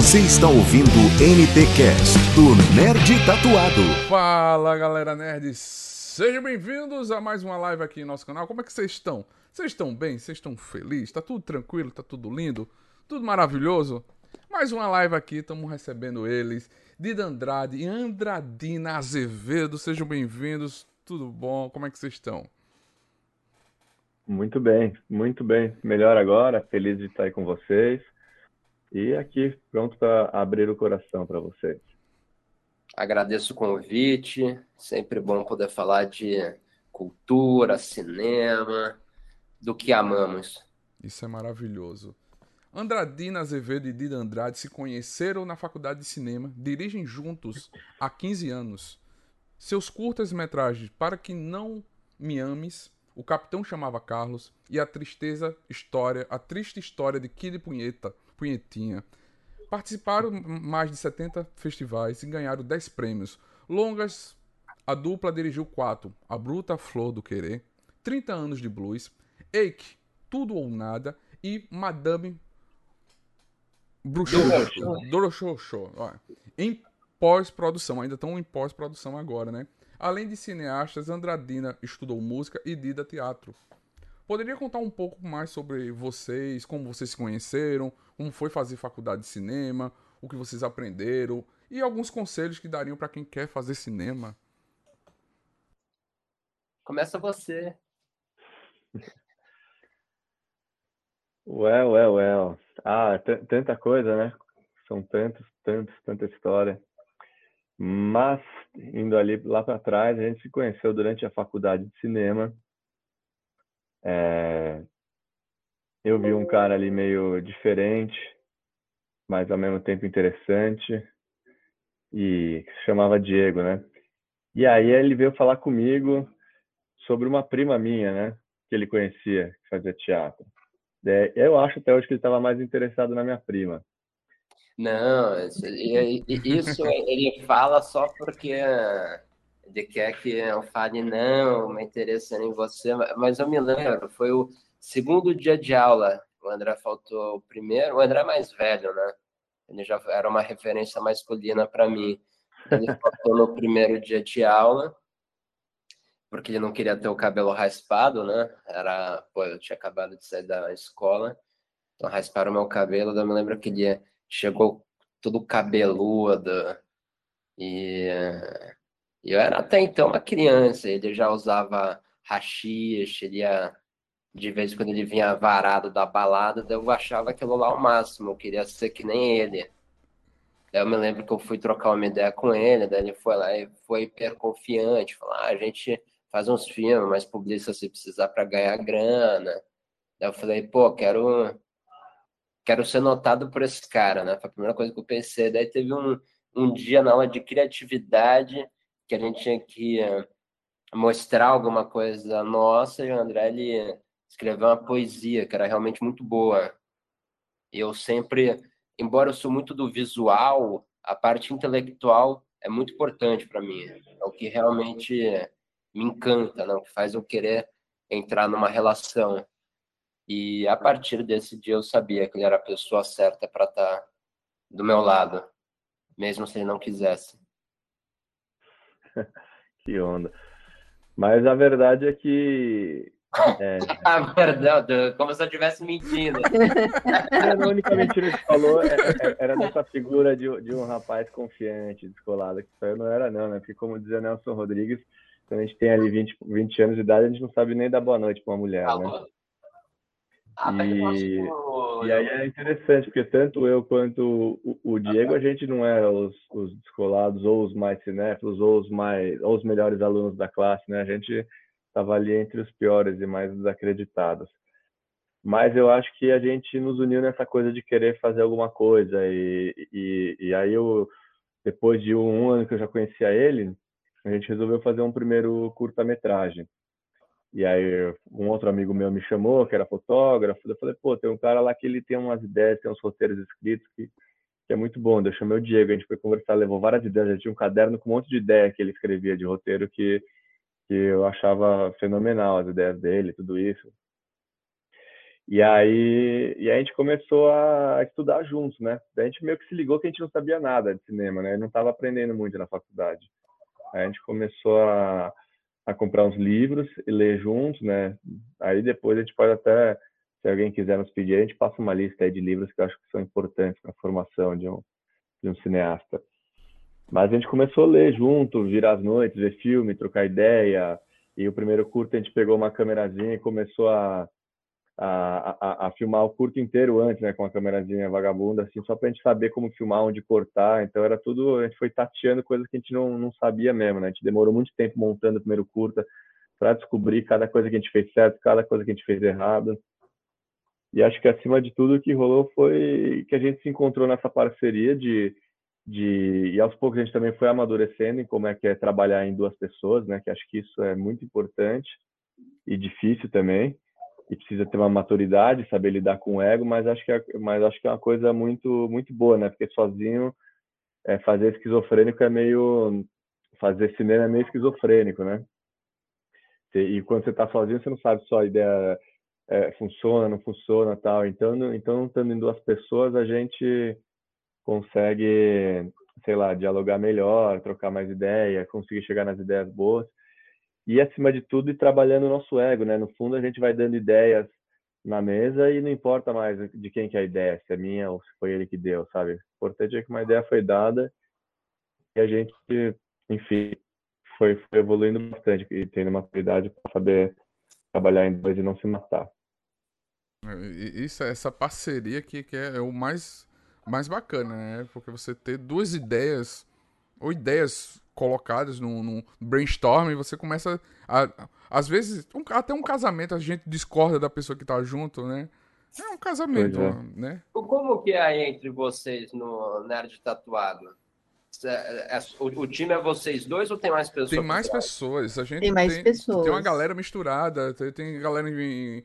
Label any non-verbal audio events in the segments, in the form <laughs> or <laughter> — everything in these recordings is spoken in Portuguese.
Você está ouvindo NT Cast do Nerd Tatuado. Fala galera nerds, sejam bem-vindos a mais uma live aqui no nosso canal. Como é que vocês estão? Vocês estão bem? Vocês estão felizes? Tá tudo tranquilo? Tá tudo lindo? Tudo maravilhoso? Mais uma live aqui, estamos recebendo eles, Dida Andrade e Andradina Azevedo. Sejam bem-vindos, tudo bom? Como é que vocês estão? Muito bem, muito bem. Melhor agora, feliz de estar aí com vocês. E aqui, pronto para abrir o coração para vocês. Agradeço o convite, sempre bom poder falar de cultura, cinema, do que amamos. Isso é maravilhoso. Andradina Azevedo e Dida Andrade se conheceram na faculdade de cinema, dirigem juntos há 15 anos. Seus curtas-metragens Para Que Não Me Ames, O Capitão Chamava Carlos e A Tristeza História, A Triste História de Kid Punheta, Punhetinha. Participaram mais de 70 festivais e ganharam 10 prêmios. Longas, a dupla dirigiu 4, A Bruta Flor do Querer, 30 anos de blues, Eike, Tudo ou Nada e Madame Bruxoxo. Em pós-produção, ainda estão em pós-produção agora, né? Além de cineastas, Andradina estudou música e Dida teatro. Poderia contar um pouco mais sobre vocês, como vocês se conheceram, como foi fazer faculdade de cinema, o que vocês aprenderam e alguns conselhos que dariam para quem quer fazer cinema? Começa você. Well, well, well. Ah, tanta coisa, né? São tantos, tantos, tanta história. Mas, indo ali lá para trás, a gente se conheceu durante a faculdade de cinema. É... Eu vi um cara ali meio diferente, mas ao mesmo tempo interessante, e se chamava Diego, né? E aí ele veio falar comigo sobre uma prima minha, né? Que ele conhecia, que fazia teatro. É, eu acho até hoje que ele estava mais interessado na minha prima. Não, isso, isso ele fala só porque ele quer que eu fale, não, me interessando em você, mas eu me lembro, foi o segundo dia de aula, o André faltou o primeiro, o André é mais velho, né? Ele já era uma referência masculina para mim. Ele <laughs> faltou no primeiro dia de aula, porque ele não queria ter o cabelo raspado, né? Era, pô, eu tinha acabado de sair da escola, então rasparam meu cabelo. Eu me lembro que ele chegou todo cabeludo e eu era até então uma criança. Ele já usava rachixe, ele ia de vez em quando ele vinha varado da balada, eu achava aquilo lá o máximo, eu queria ser que nem ele. Daí eu me lembro que eu fui trocar uma ideia com ele, daí ele foi lá e foi hiper confiante, falou, ah, a gente faz uns filmes, mas publica se precisar para ganhar grana. Daí eu falei, pô, quero quero ser notado por esse cara, né? Foi a primeira coisa que eu pensei. Daí teve um, um dia na aula de criatividade que a gente tinha que uh, mostrar alguma coisa nossa e o André ele escreveu uma poesia que era realmente muito boa. Eu sempre, embora eu sou muito do visual, a parte intelectual é muito importante para mim. É o que realmente me encanta, não? que faz eu querer entrar numa relação. E a partir desse dia eu sabia que ele era a pessoa certa para estar tá do meu lado, mesmo se ele não quisesse. <laughs> que onda. Mas a verdade é que. É... <laughs> a verdade, como se eu estivesse mentindo. <laughs> a única mentira que falou é, é, era dessa figura de, de um rapaz confiante, descolado, que eu não era, não, né? Porque, como dizia Nelson Rodrigues, quando a gente tem ali 20, 20 anos de idade, a gente não sabe nem dar boa noite para uma mulher, né? Ah, e, e aí é interessante, porque tanto eu quanto o, o Diego, a gente não é os, os, descolados, ou os mais cinéfilos, ou os, mais, ou os melhores alunos da classe, né? A gente estava ali entre os piores e mais desacreditados. Mas eu acho que a gente nos uniu nessa coisa de querer fazer alguma coisa. E, e, e aí, eu, depois de um ano que eu já conhecia ele, a gente resolveu fazer um primeiro curta-metragem. E aí um outro amigo meu me chamou, que era fotógrafo, eu falei, pô, tem um cara lá que ele tem umas ideias, tem uns roteiros escritos que, que é muito bom. Eu chamei o Diego, a gente foi conversar, levou várias ideias, já tinha um caderno com um monte de ideia que ele escrevia de roteiro que, que eu achava fenomenal, as ideias dele, tudo isso. E aí, e aí a gente começou a estudar juntos, né? Daí a gente meio que se ligou que a gente não sabia nada de cinema, né? Não estava aprendendo muito na faculdade. Aí a gente começou a, a comprar uns livros e ler juntos, né? Aí depois a gente pode até, se alguém quiser nos pedir, a gente passa uma lista aí de livros que eu acho que são importantes para a formação de um, de um cineasta. Mas a gente começou a ler junto, virar as noites, ver filme, trocar ideia. E o primeiro curto a gente pegou uma câmerazinha e começou a a, a, a, filmar o curto inteiro antes, né, com a câmerazinha vagabunda, assim, só para a gente saber como filmar, onde cortar. Então era tudo, a gente foi tateando coisas que a gente não, não sabia mesmo, né? A gente demorou muito tempo montando o primeiro curta para descobrir cada coisa que a gente fez certo, cada coisa que a gente fez errado. E acho que acima de tudo o que rolou foi que a gente se encontrou nessa parceria de, de e aos poucos a gente também foi amadurecendo em como é que é trabalhar em duas pessoas, né? Que acho que isso é muito importante e difícil também e precisa ter uma maturidade, saber lidar com o ego, mas acho que é, mas acho que é uma coisa muito muito boa, né? Porque sozinho é, fazer esquizofrênico é meio fazer cinema é meio esquizofrênico, né? E quando você está sozinho, você não sabe se a ideia é, funciona, não funciona, tal. Então, então estando em duas pessoas, a gente consegue, sei lá, dialogar melhor, trocar mais ideia, conseguir chegar nas ideias boas e acima de tudo ir trabalhando o nosso ego, né? No fundo a gente vai dando ideias na mesa e não importa mais de quem que é a ideia, se é minha ou se foi ele que deu, sabe? O importante é que uma ideia foi dada e a gente, enfim, foi, foi evoluindo bastante e tendo maturidade para saber trabalhar em dois e não se matar. É, isso, essa parceria que, que é, é o mais, mais bacana, né? Porque você ter duas ideias ou ideias colocadas num, num brainstorm, você começa a. Às vezes, um, até um casamento, a gente discorda da pessoa que tá junto, né? É um casamento, é. né? Como que é entre vocês no Nerd Tatuado? É, é, o, o, time é vocês dois ou tem mais pessoas? Tem mais pessoas. A gente tem mais tem, pessoas. Tem uma galera misturada. Tem, tem galera em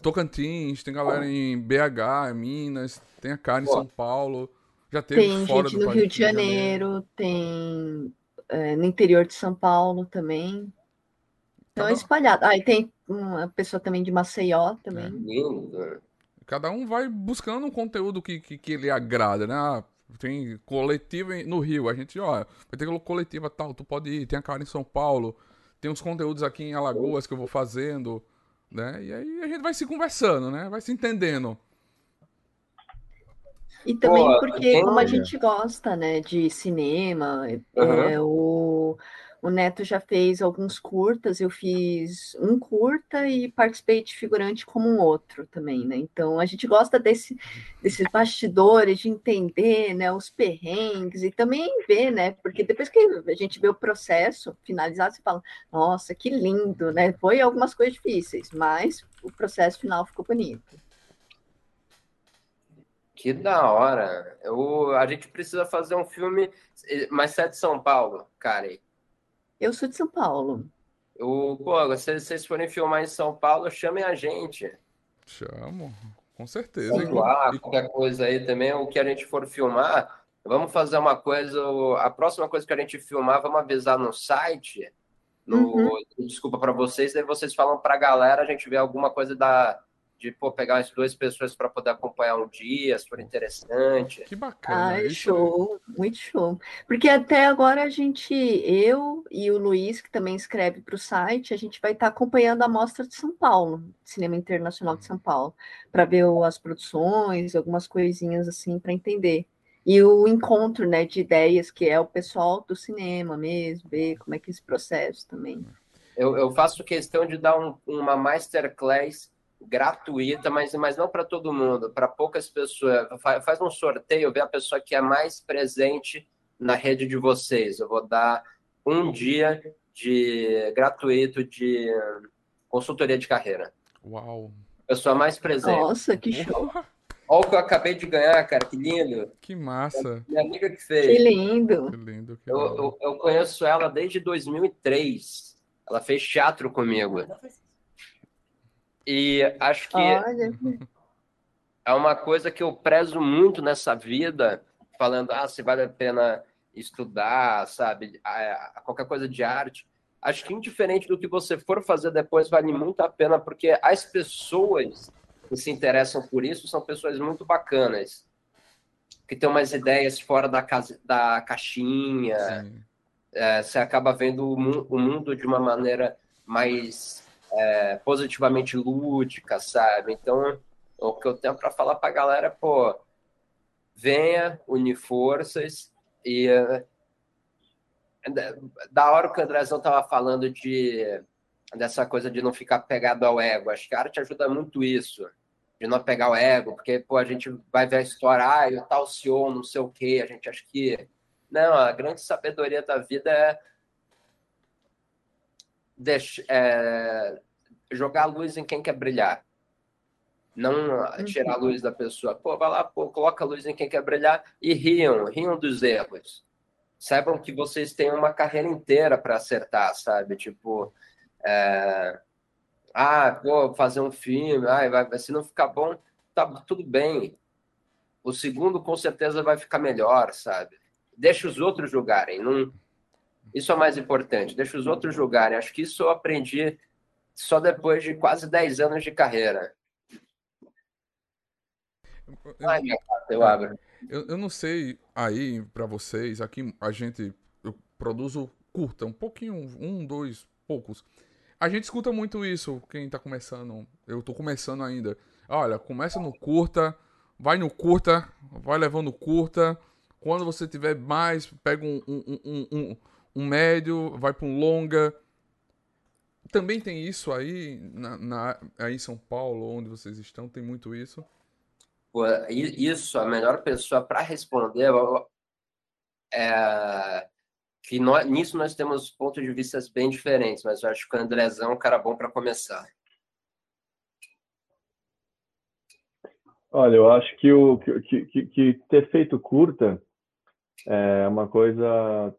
Tocantins, tem galera em BH, Minas, tem a cara em São Paulo. Já teve tem fora gente no Rio de Janeiro, tem é, no interior de São Paulo também. Então é espalhado. Ah, e tem uma pessoa também de Maceió também. É. Cada um vai buscando um conteúdo que, que, que ele agrada, né? Ah, tem coletiva no Rio, a gente, ó, vai ter coletiva tal, tu pode ir, tem a cara em São Paulo, tem uns conteúdos aqui em Alagoas que eu vou fazendo, né? E aí a gente vai se conversando, né? Vai se entendendo. E também Pô, porque, como a gente gosta, né, de cinema, uhum. é, o, o Neto já fez alguns curtas, eu fiz um curta e participei de figurante como um outro também, né? Então a gente gosta desse, desses bastidores, de entender né, os perrengues e também ver, né? Porque depois que a gente vê o processo finalizado, você fala, nossa, que lindo, né? Foi algumas coisas difíceis, mas o processo final ficou bonito. Que da hora. Eu, a gente precisa fazer um filme. Mas você é de São Paulo, cara? Eu sou de São Paulo. Eu, pô, se vocês forem filmar em São Paulo, chamem a gente. Chamo, com certeza. lá, qualquer coisa aí também. O que a gente for filmar, vamos fazer uma coisa. A próxima coisa que a gente filmar, vamos avisar no site. No, uhum. Desculpa para vocês, daí vocês falam para a galera, a gente vê alguma coisa da de pô, pegar as duas pessoas para poder acompanhar um dia, se for interessante. Que bacana. Ah, show, muito show. Porque até agora a gente, eu e o Luiz, que também escreve para o site, a gente vai estar tá acompanhando a Mostra de São Paulo, Cinema Internacional de São Paulo, para ver as produções, algumas coisinhas assim, para entender. E o encontro né, de ideias, que é o pessoal do cinema mesmo, ver como é que é esse processo também. Eu, eu faço questão de dar um, uma masterclass gratuita, mas, mas não para todo mundo, para poucas pessoas. Faz um sorteio, vê a pessoa que é mais presente na rede de vocês. Eu vou dar um dia de gratuito de consultoria de carreira. Uau! Pessoa mais presente. Nossa, que show! Olha o que eu acabei de ganhar, cara, que lindo. Que massa. Minha amiga que fez. Que lindo. Que lindo que eu, eu, eu, conheço ela desde 2003. Ela fez teatro comigo. E acho que Olha. é uma coisa que eu prezo muito nessa vida, falando, ah, se vale a pena estudar, sabe, qualquer coisa de arte. Acho que indiferente do que você for fazer depois, vale muito a pena, porque as pessoas que se interessam por isso são pessoas muito bacanas, que têm umas ideias fora da, casa, da caixinha. É, você acaba vendo o, mu o, mundo de uma maneira mais é, positivamente lúdica, sabe? Então, o que eu tenho para falar para a galera pô, venha, unir forças e é, da hora que o Andrezão estava falando de dessa coisa de não ficar pegado ao ego. Acho que a arte ajuda muito isso, de não pegar o ego, porque pô, a gente vai ver a história, ah, o tal CEO, não sei o quê, a gente acha que. Não, a grande sabedoria da vida é, deixar, é jogar a luz em quem quer brilhar. Não tirar a uhum. luz da pessoa. Pô, vai lá, pô, coloca a luz em quem quer brilhar e riam, riam dos erros. Saibam que vocês têm uma carreira inteira para acertar, sabe? Tipo, é... ah, pô, fazer um filme, ah, vai, se não ficar bom, tá tudo bem. O segundo com certeza vai ficar melhor, sabe? Deixa os outros julgarem. Não... Isso é o mais importante, deixa os outros julgarem. Acho que isso eu aprendi só depois de quase 10 anos de carreira. Ai, eu abro. Eu, eu não sei aí para vocês, aqui a gente eu produzo curta, um pouquinho, um, dois, poucos. A gente escuta muito isso, quem tá começando. Eu tô começando ainda. Olha, começa no curta, vai no curta, vai levando curta. Quando você tiver mais, pega um, um, um, um, um médio, vai para um longa. Também tem isso aí, na, na, aí em São Paulo, onde vocês estão, tem muito isso. Pô, isso, a melhor pessoa para responder é que nós, nisso nós temos pontos de vista bem diferentes, mas eu acho que o Andrezão é um cara bom para começar. Olha, eu acho que, o, que, que, que ter feito curta é uma coisa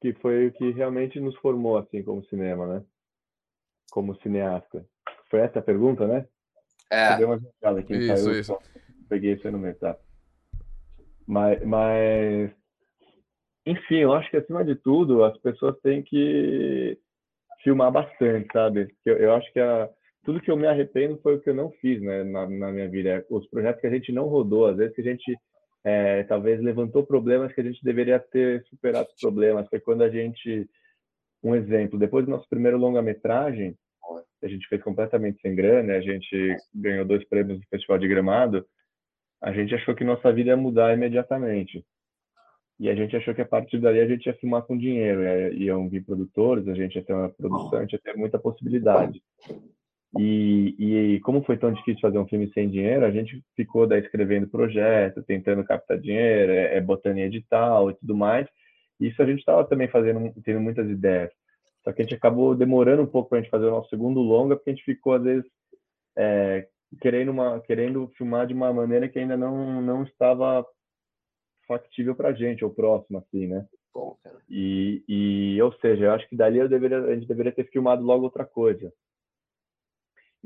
que foi o que realmente nos formou assim como cinema, né? Como cineasta. Foi essa a pergunta, né? É. Deu uma aqui, isso, saiu, isso. Peguei isso aí no meio, tá? Mas, mas, enfim, eu acho que acima de tudo as pessoas têm que filmar bastante, sabe? Eu, eu acho que a, tudo que eu me arrependo foi o que eu não fiz, né, na, na minha vida. Os projetos que a gente não rodou, às vezes que a gente é, talvez levantou problemas que a gente deveria ter superado os problemas. Foi quando a gente, um exemplo, depois do nosso primeiro longa-metragem, a gente fez completamente sem grana, a gente ganhou dois prêmios do Festival de Gramado, a gente achou que nossa vida ia mudar imediatamente. E a gente achou que a partir dali a gente ia filmar com dinheiro, iam vir produtores, a gente ia ter uma produção, a gente ia ter muita possibilidade. E, e como foi tão difícil fazer um filme sem dinheiro, a gente ficou daí escrevendo projeto, tentando captar dinheiro, é, é botando em edital e tudo mais. E isso a gente estava também fazendo, tendo muitas ideias. Só que a gente acabou demorando um pouco para a gente fazer o nosso segundo longa, porque a gente ficou, às vezes, é, querendo, uma, querendo filmar de uma maneira que ainda não, não estava factível para a gente, ou próximo, assim, né? Bom, e, e, ou seja, eu acho que dali eu deveria, a gente deveria ter filmado logo outra coisa.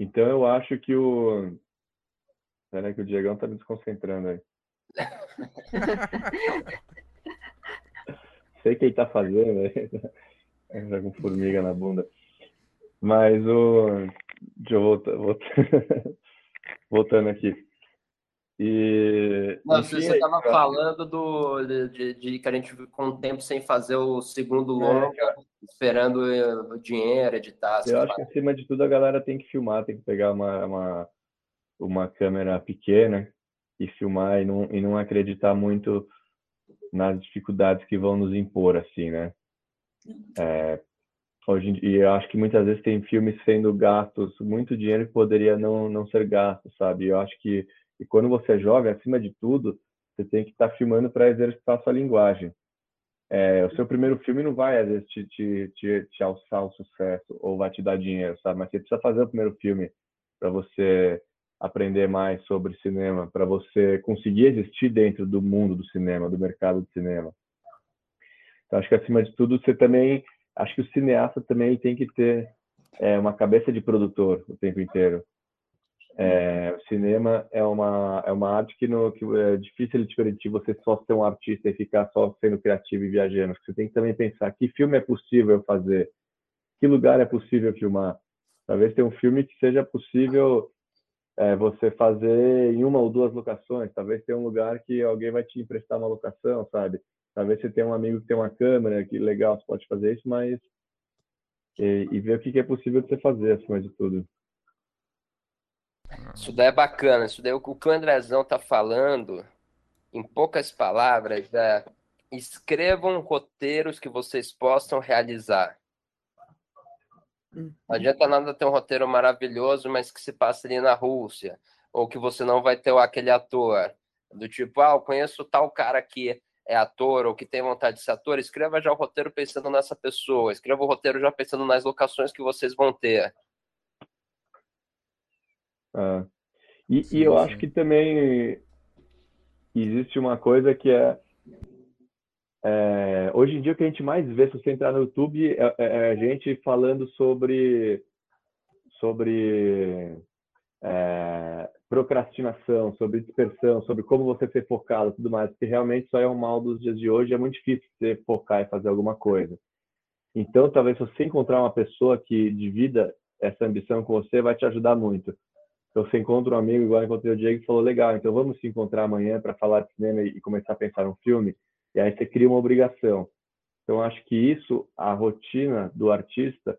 Então eu acho que o. Peraí, que o Diegão tá me desconcentrando aí. <laughs> Sei que ele tá fazendo, né? <laughs> Tá com formiga na bunda. Mas o. Deixa eu voltar... <laughs> Voltando aqui. E. Enfim, você estava falando do, de, de, que a gente ficou um tempo sem fazer o segundo é, longa, é, esperando o dinheiro, editar. Eu acho que acima de tudo a galera tem que filmar, tem que pegar uma, uma, uma câmera pequena e filmar e não, e não acreditar muito nas dificuldades que vão nos impor, assim, né? É, hoje e eu acho que muitas vezes tem filmes sendo gastos muito dinheiro que poderia não não ser gasto, sabe? Eu acho que e quando você joga, acima de tudo, você tem que estar tá filmando para exercitar sua linguagem. É, o seu primeiro filme não vai, às vezes, te, te, te, te alçar o sucesso ou vai te dar dinheiro, sabe? Mas você precisa fazer o primeiro filme para você aprender mais sobre cinema, para você conseguir existir dentro do mundo do cinema, do mercado do cinema. Então, acho que acima de tudo, você também, acho que o cineasta também tem que ter é, uma cabeça de produtor o tempo inteiro. É, o cinema é uma é uma arte que, no, que é difícil de permitir você só ser um artista e ficar só sendo criativo e viajando. Você tem que também pensar que filme é possível fazer, que lugar é possível filmar. Talvez tenha um filme que seja possível é, você fazer em uma ou duas locações. Talvez tenha um lugar que alguém vai te emprestar uma locação, sabe? Talvez você tenha um amigo que tem uma câmera, que legal, você pode fazer isso, mas. E, e ver o que é possível de você fazer, acima de tudo. Isso daí é bacana. Isso daí, o que o Andrezão tá falando, em poucas palavras, é escrevam roteiros que vocês possam realizar. Não adianta nada ter um roteiro maravilhoso, mas que se passa ali na Rússia, ou que você não vai ter aquele ator do tipo, ah, eu conheço tal cara que é ator ou que tem vontade de ser ator, escreva já o roteiro pensando nessa pessoa, escreva o roteiro já pensando nas locações que vocês vão ter. Ah. E, sim, e, eu sim. acho que também existe uma coisa que é é, hoje em dia, o que a gente mais vê, se você entrar no YouTube, é, é, é a gente falando sobre, sobre é, procrastinação, sobre dispersão, sobre como você ser focado tudo mais, que realmente só é um mal dos dias de hoje, é muito difícil você focar e fazer alguma coisa. Então, talvez se você encontrar uma pessoa que divida essa ambição com você, vai te ajudar muito. Então, você encontra um amigo, igual eu encontrei o Diego, e falou, legal, então vamos se encontrar amanhã para falar de cinema e começar a pensar um filme e aí você cria uma obrigação. Então, acho que isso, a rotina do artista,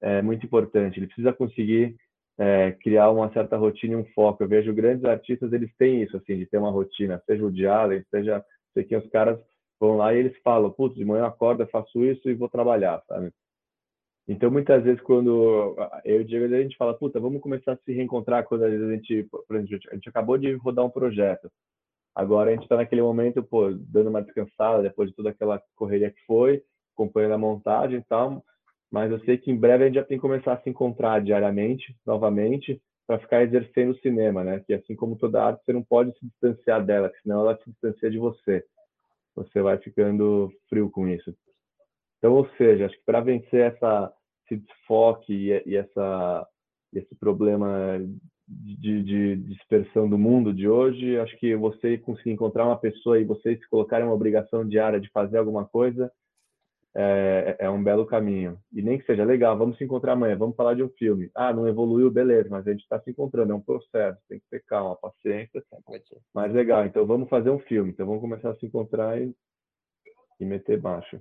é muito importante. Ele precisa conseguir é, criar uma certa rotina e um foco. Eu vejo grandes artistas, eles têm isso, assim, de ter uma rotina, seja o Allen, seja sei que os caras vão lá e eles falam, putz, de manhã eu acordo, eu faço isso e vou trabalhar, sabe? Então, muitas vezes, quando eu e o Diego, a gente fala, puta, vamos começar a se reencontrar quando a gente, por exemplo, a gente acabou de rodar um projeto. Agora a gente está naquele momento, pô, dando uma descansada depois de toda aquela correria que foi, acompanhando a montagem e tal. Mas eu sei que em breve a gente já tem que começar a se encontrar diariamente, novamente, para ficar exercendo o cinema, né? Que assim como toda arte, você não pode se distanciar dela, senão ela se distancia de você. Você vai ficando frio com isso. Então, ou seja, acho que para vencer essa, esse desfoque e, e essa, esse problema de, de, dispersão do mundo de hoje. Acho que você conseguir encontrar uma pessoa e vocês se colocarem uma obrigação diária de fazer alguma coisa é, é, um belo caminho. E nem que seja legal, vamos se encontrar amanhã, vamos falar de um filme. Ah, não evoluiu, beleza, mas a gente está se encontrando, é um processo, tem que ter calma, paciência. Mas legal, então vamos fazer um filme, então vamos começar a se encontrar e, e meter baixo.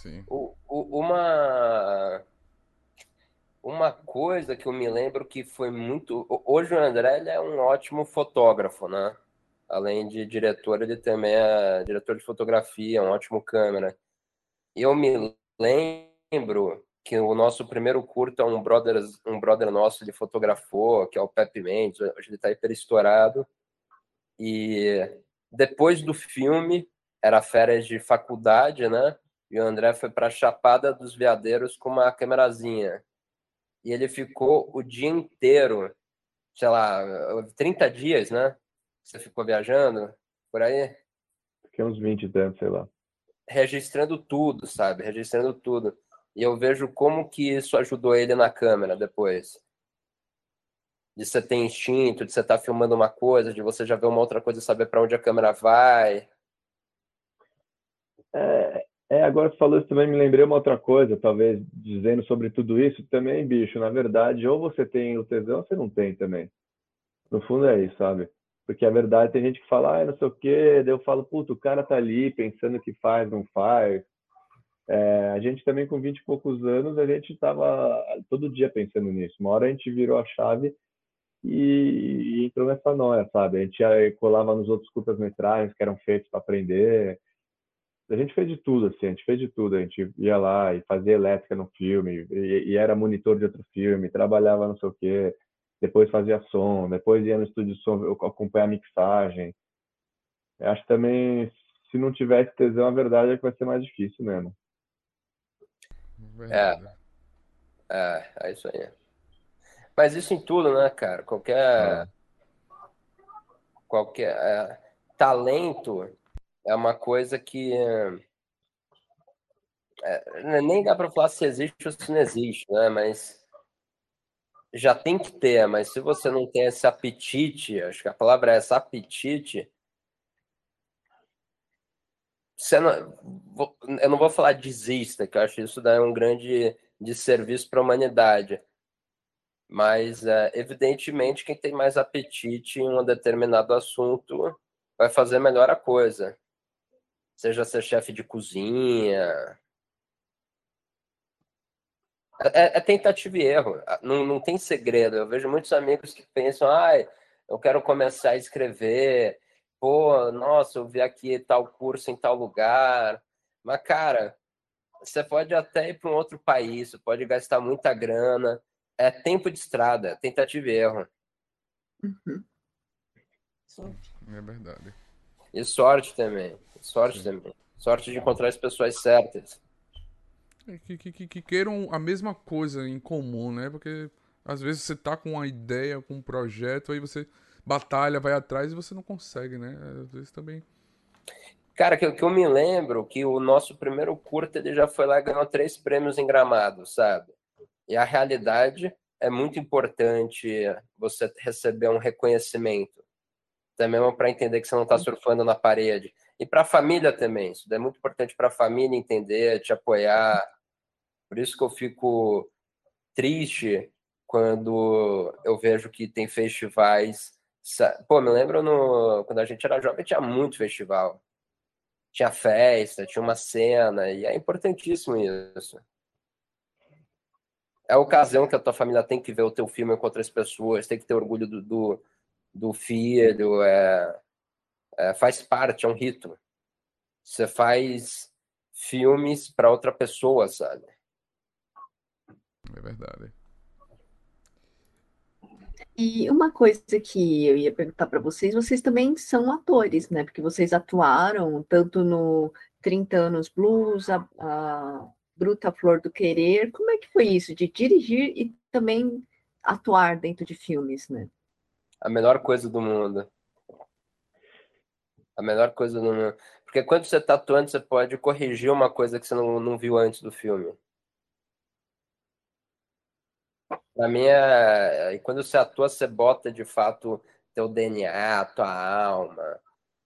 Sim. O, o, uma uma coisa que eu me lembro que foi muito. Hoje o André é um ótimo fotógrafo, né? Além de diretor, ele também é diretor de fotografia, um ótimo câmera. Eu me lembro que o nosso primeiro curta, um brother, um brother nosso, ele fotografou, que é o Pepe Mendes, hoje ele está hiper estourado. E depois do filme, era férias de faculdade, né? E o André foi para a Chapada dos Veadeiros com uma câmerazinha e ele ficou o dia inteiro, sei lá, 30 dias, né? Você ficou viajando por aí? Fiquei uns 20 tempos, sei lá. Registrando tudo, sabe? Registrando tudo. E eu vejo como que isso ajudou ele na câmera depois. De você ter instinto, de você estar tá filmando uma coisa, de você já ver uma outra coisa e saber para onde a câmera vai. É, é, agora você falou isso também, me lembrei uma outra coisa, talvez dizendo sobre tudo isso também, bicho, na verdade, ou você tem o tesão ou você não tem também. No fundo é isso, sabe? Porque a verdade tem gente que fala, ah, não sei o quê, daí eu falo, puto, o cara tá ali pensando que faz, não faz. É, a gente também com 20 e poucos anos, a gente tava todo dia pensando nisso. Uma hora a gente virou a chave e, e entrou nessa noia, sabe? A gente colava nos outros curtas-metragens que eram feitos para aprender, a gente fez de tudo, assim, a gente fez de tudo. A gente ia lá e fazia elétrica no filme, e, e era monitor de outro filme, trabalhava não sei o quê, depois fazia som, depois ia no estúdio de som acompanhar a mixagem. Eu acho também, se não tivesse tesão, a verdade é que vai ser mais difícil mesmo. É. É, é isso aí. Mas isso em tudo, né, cara? Qualquer. É. Qualquer. É, talento é uma coisa que é, nem dá para falar se existe ou se não existe, né? Mas já tem que ter, mas se você não tem esse apetite, acho que a palavra é essa apetite, você não, eu não vou falar desista, que eu acho isso daí um grande desserviço para a humanidade. Mas, é, evidentemente, quem tem mais apetite em um determinado assunto vai fazer melhor a coisa. Seja ser chefe de cozinha. É, é, tentativa e erro. Não, não tem segredo. Eu vejo muitos amigos que pensam, ai, eu quero começar a escrever. Pô, nossa, eu vi aqui tal curso em tal lugar. Mas, cara, você pode até ir para um outro país, você pode gastar muita grana. É tempo de estrada, tentativa e erro. Uhum. É verdade. E sorte também. Sorte também. Sorte de encontrar as pessoas certas. É, que, que, que, queiram a mesma coisa em comum, né? Porque às vezes você tá com uma ideia, com um projeto, aí você batalha, vai atrás e você não consegue, né? Às vezes também Cara, que, que eu me lembro que o nosso primeiro curta ele já foi lá e ganhou três prêmios em Gramado, sabe? E a realidade é muito importante você receber um reconhecimento. Também é para entender que você não está surfando na parede. E para a família também. Isso é muito importante para a família entender, te apoiar. Por isso que eu fico triste quando eu vejo que tem festivais. Pô, me lembro no... quando a gente era jovem, tinha muito festival tinha festa, tinha uma cena, e é importantíssimo isso. É a ocasião que a tua família tem que ver o teu filme com outras pessoas, tem que ter orgulho do, do, do filho, é, é, faz parte, é um rito. Você faz filmes para outra pessoa, sabe? É verdade. E uma coisa que eu ia perguntar para vocês, vocês também são atores, né? Porque vocês atuaram tanto no 30 anos blues, a, a Bruta Flor do Querer. Como é que foi isso de dirigir e também atuar dentro de filmes, né? A melhor coisa do mundo. A melhor coisa mundo. Porque quando você está atuando, você pode corrigir uma coisa que você não, não viu antes do filme. Pra mim, é... quando você atua, você bota de fato teu DNA, tua alma.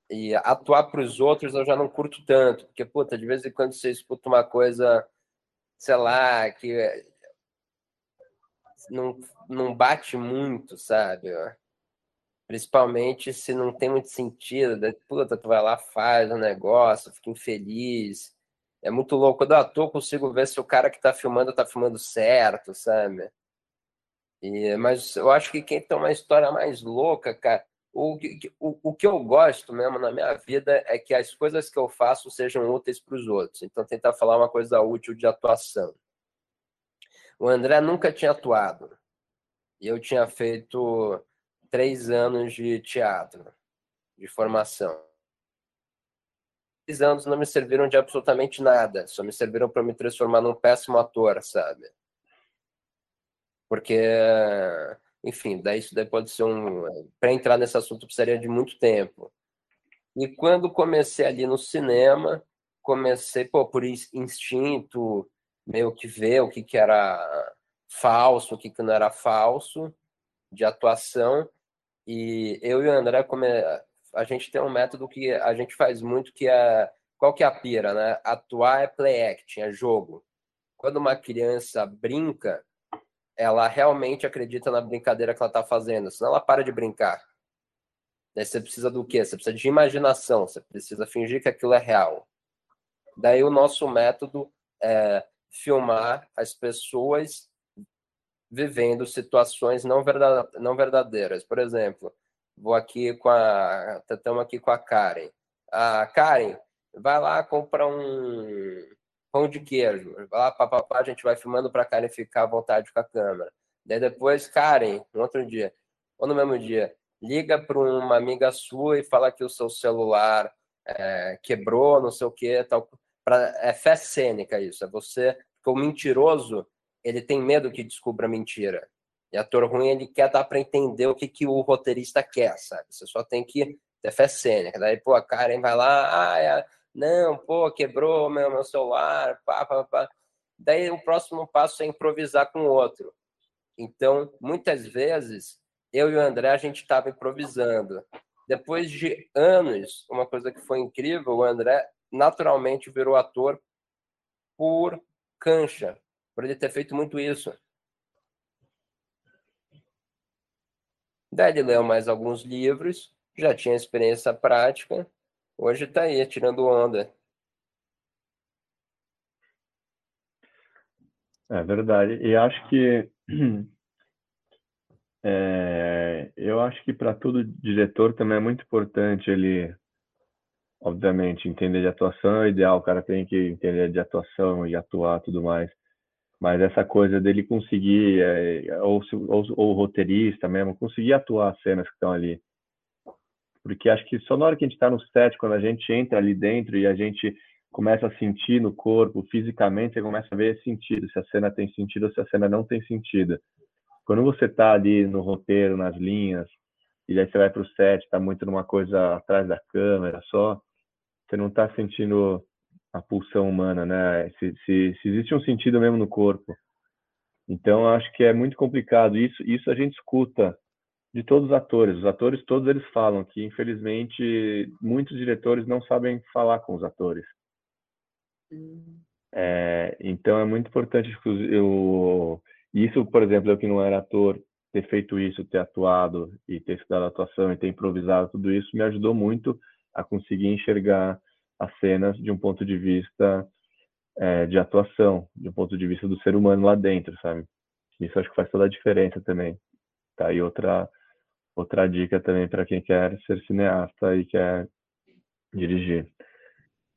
E atuar para os outros eu já não curto tanto, porque, puta, de vez em quando você escuta uma coisa, sei lá, que não, não bate muito, sabe? Principalmente se não tem muito sentido. Daí, puta, tu vai lá, faz um negócio, fica infeliz. É muito louco. Quando eu atuo, eu consigo ver se o cara que tá filmando tá filmando certo, sabe? E, mas eu acho que quem tem uma história mais louca, cara, o, o, o que eu gosto mesmo na minha vida é que as coisas que eu faço sejam úteis para os outros. Então, tentar falar uma coisa útil de atuação. O André nunca tinha atuado. E eu tinha feito três anos de teatro, de formação. Três anos não me serviram de absolutamente nada, só me serviram para me transformar num péssimo ator, sabe? porque, enfim, daí isso daí pode ser um. Para entrar nesse assunto precisaria de muito tempo. E quando comecei ali no cinema, comecei, pô, por instinto, meio que ver o que, que era falso, o que, que não era falso, de atuação. E eu e o André, a gente tem um método que a gente faz muito, que é. Qual que é a pira, né? Atuar é play acting, é jogo. Quando uma criança brinca, ela realmente acredita na brincadeira que ela está fazendo, senão ela para de brincar. Daí você precisa do quê? Você precisa de imaginação, você precisa fingir que aquilo é real. Daí o nosso método é filmar as pessoas vivendo situações não, verdadeiras. Por exemplo, vou aqui com a. Estamos aqui com a Karen. A Karen, vai lá comprar um, pão de queijo. Lá, papapá, a gente vai filmando para Karen ficar à vontade com a câmera. Daí depois, Karen, no outro dia, ou no mesmo dia, liga para uma amiga sua e fala que o seu celular é, quebrou, não sei o que, tal. Pra, é fé cênica isso, é você, o mentiroso, ele tem medo que descubra mentira. E ator ruim, ele quer dar para entender o que, que o roteirista quer, sabe? Você só tem que ter fé cênica. Daí, pô, a Karen vai lá, ah, é, não, pô, quebrou meu, meu celular, pá, pá, pá. Daí o próximo passo é improvisar com o outro. Então, muitas vezes, eu e o André, a gente estava improvisando. Depois de anos, uma coisa que foi incrível, o André naturalmente virou ator por cancha, ele ter feito muito isso. Daí ele leu mais alguns livros, já tinha experiência prática, hoje está aí, tirando onda. É verdade. E acho que <clears throat> é, eu acho que para todo diretor também é muito importante ele, obviamente, entender de atuação é ideal, o cara tem que entender de atuação e atuar tudo mais. Mas essa coisa dele conseguir, é, ou, ou, ou o roteirista mesmo, conseguir atuar as cenas que estão ali. Porque acho que só na hora que a gente está no set, quando a gente entra ali dentro e a gente começa a sentir no corpo, fisicamente, você começa a ver sentido, se a cena tem sentido ou se a cena não tem sentido. Quando você está ali no roteiro, nas linhas, e aí você vai para o set, está muito numa coisa atrás da câmera só, você não está sentindo a pulsão humana, né? Se, se, se, existe um sentido mesmo no corpo. Então, acho que é muito complicado. Isso, isso a gente escuta de todos os atores. Os atores todos eles falam que, infelizmente, muitos diretores não sabem falar com os atores. É, então é muito importante eu isso, por exemplo, eu que não era ator, ter feito isso, ter atuado e ter estudado atuação e ter improvisado tudo isso me ajudou muito a conseguir enxergar as cenas de um ponto de vista é, de atuação, de um ponto de vista do ser humano lá dentro, sabe? Isso acho que faz toda a diferença também. Tá aí outra outra dica também para quem quer ser cineasta e quer dirigir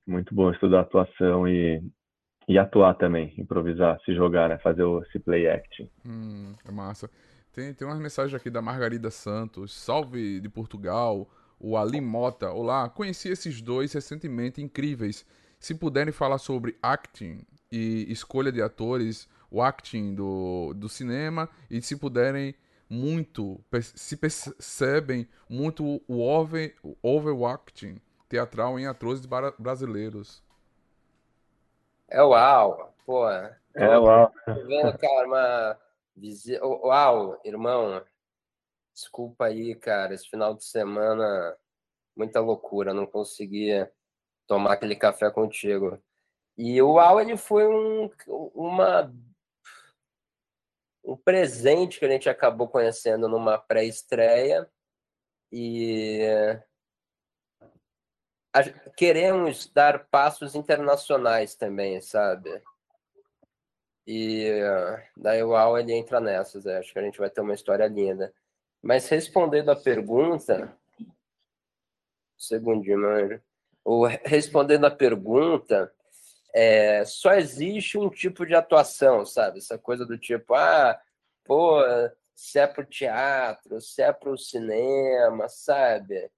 muito bom estudar atuação e, e atuar também, improvisar, se jogar, né? Fazer o esse play acting. Hum, é massa. Tem, tem umas mensagens aqui da Margarida Santos, salve de Portugal, o Ali Mota, olá, conheci esses dois recentemente, incríveis. Se puderem falar sobre acting e escolha de atores, o acting do, do cinema, e se puderem muito, se percebem muito o over, overacting teatral em atores brasileiros. É uau, pô. É uau. Vendo, cara, uma Uau, irmão. Desculpa aí, cara. Esse final de semana, muita loucura. Não conseguia tomar aquele café contigo. E o Uau, ele foi um, uma, um presente que a gente acabou conhecendo numa pré-estreia. E queremos dar passos internacionais também, sabe? E daí o Al ele entra nessas, é. acho que a gente vai ter uma história linda. Mas respondendo a pergunta, segundinho, mano. O, respondendo a pergunta, é, só existe um tipo de atuação, sabe? Essa coisa do tipo, ah, pô, se é pro teatro, se é pro cinema, sabe?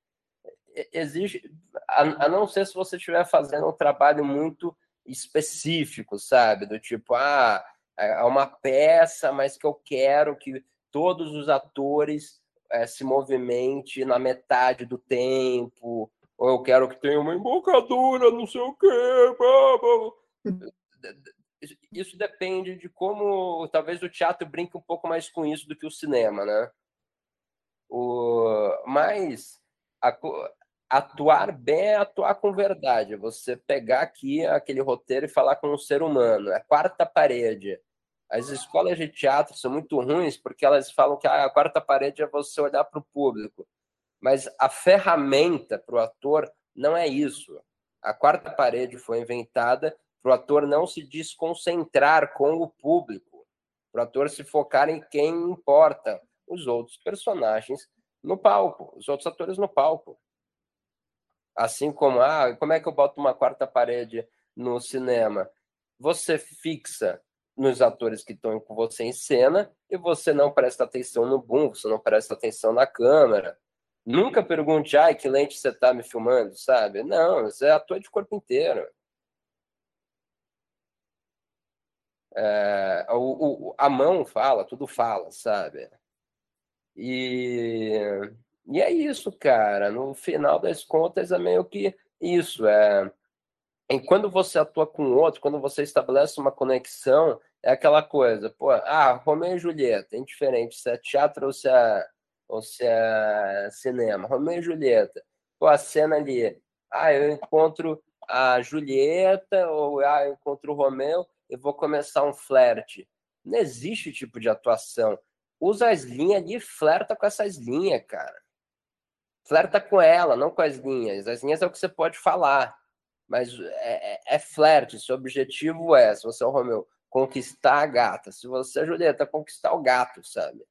exige, a, a, não ser se você estiver fazendo um trabalho muito específico, sabe? Do tipo, ah, é uma peça, mas que eu quero que todos os atores é, se movimente na metade do tempo, ou eu quero que tenha uma embocadura, não sei o quê. Blá, blá. <laughs> Isso depende de como, talvez o teatro brinque um pouco mais com isso do que o cinema, né? O, mas a, atuar bem é atuar com verdade. Você pegar aqui aquele roteiro e falar com um ser humano. É quarta parede. As escolas de teatro são muito ruins porque elas falam que ah, a quarta parede é você olhar para o público. Mas a ferramenta para o ator não é isso. A quarta parede foi inventada para o ator não se desconcentrar com o público, para o ator se focar em quem importa, os outros personagens no palco, os outros atores no palco. Assim como, ah, como é que eu boto uma quarta parede no cinema? Você fixa nos atores que estão com você em cena e você não presta atenção no boom, você não presta atenção na câmera. Nunca pergunte, ai, que lente você está me filmando, sabe? Não, você é ator de corpo inteiro. É, o, o, a mão fala, tudo fala, sabe? E e é isso, cara. No final das contas, é meio que isso. É... Quando você atua com outro, quando você estabelece uma conexão, é aquela coisa, pô, ah, Romeu e Julieta, é indiferente se é teatro ou se é, ou se é cinema. Romeu e Julieta, pô, a cena ali, ah, eu encontro a Julieta, ou ah, eu encontro o Romeu e vou começar um flerte. Não existe tipo de atuação usa as linhas ali e flerta com essas linhas, cara. Flerta com ela, não com as linhas. As linhas é o que você pode falar. Mas é, é, é flerte. Seu objetivo é, se você é o Romeu, conquistar a gata. Se você é Julieta, conquistar o gato, sabe?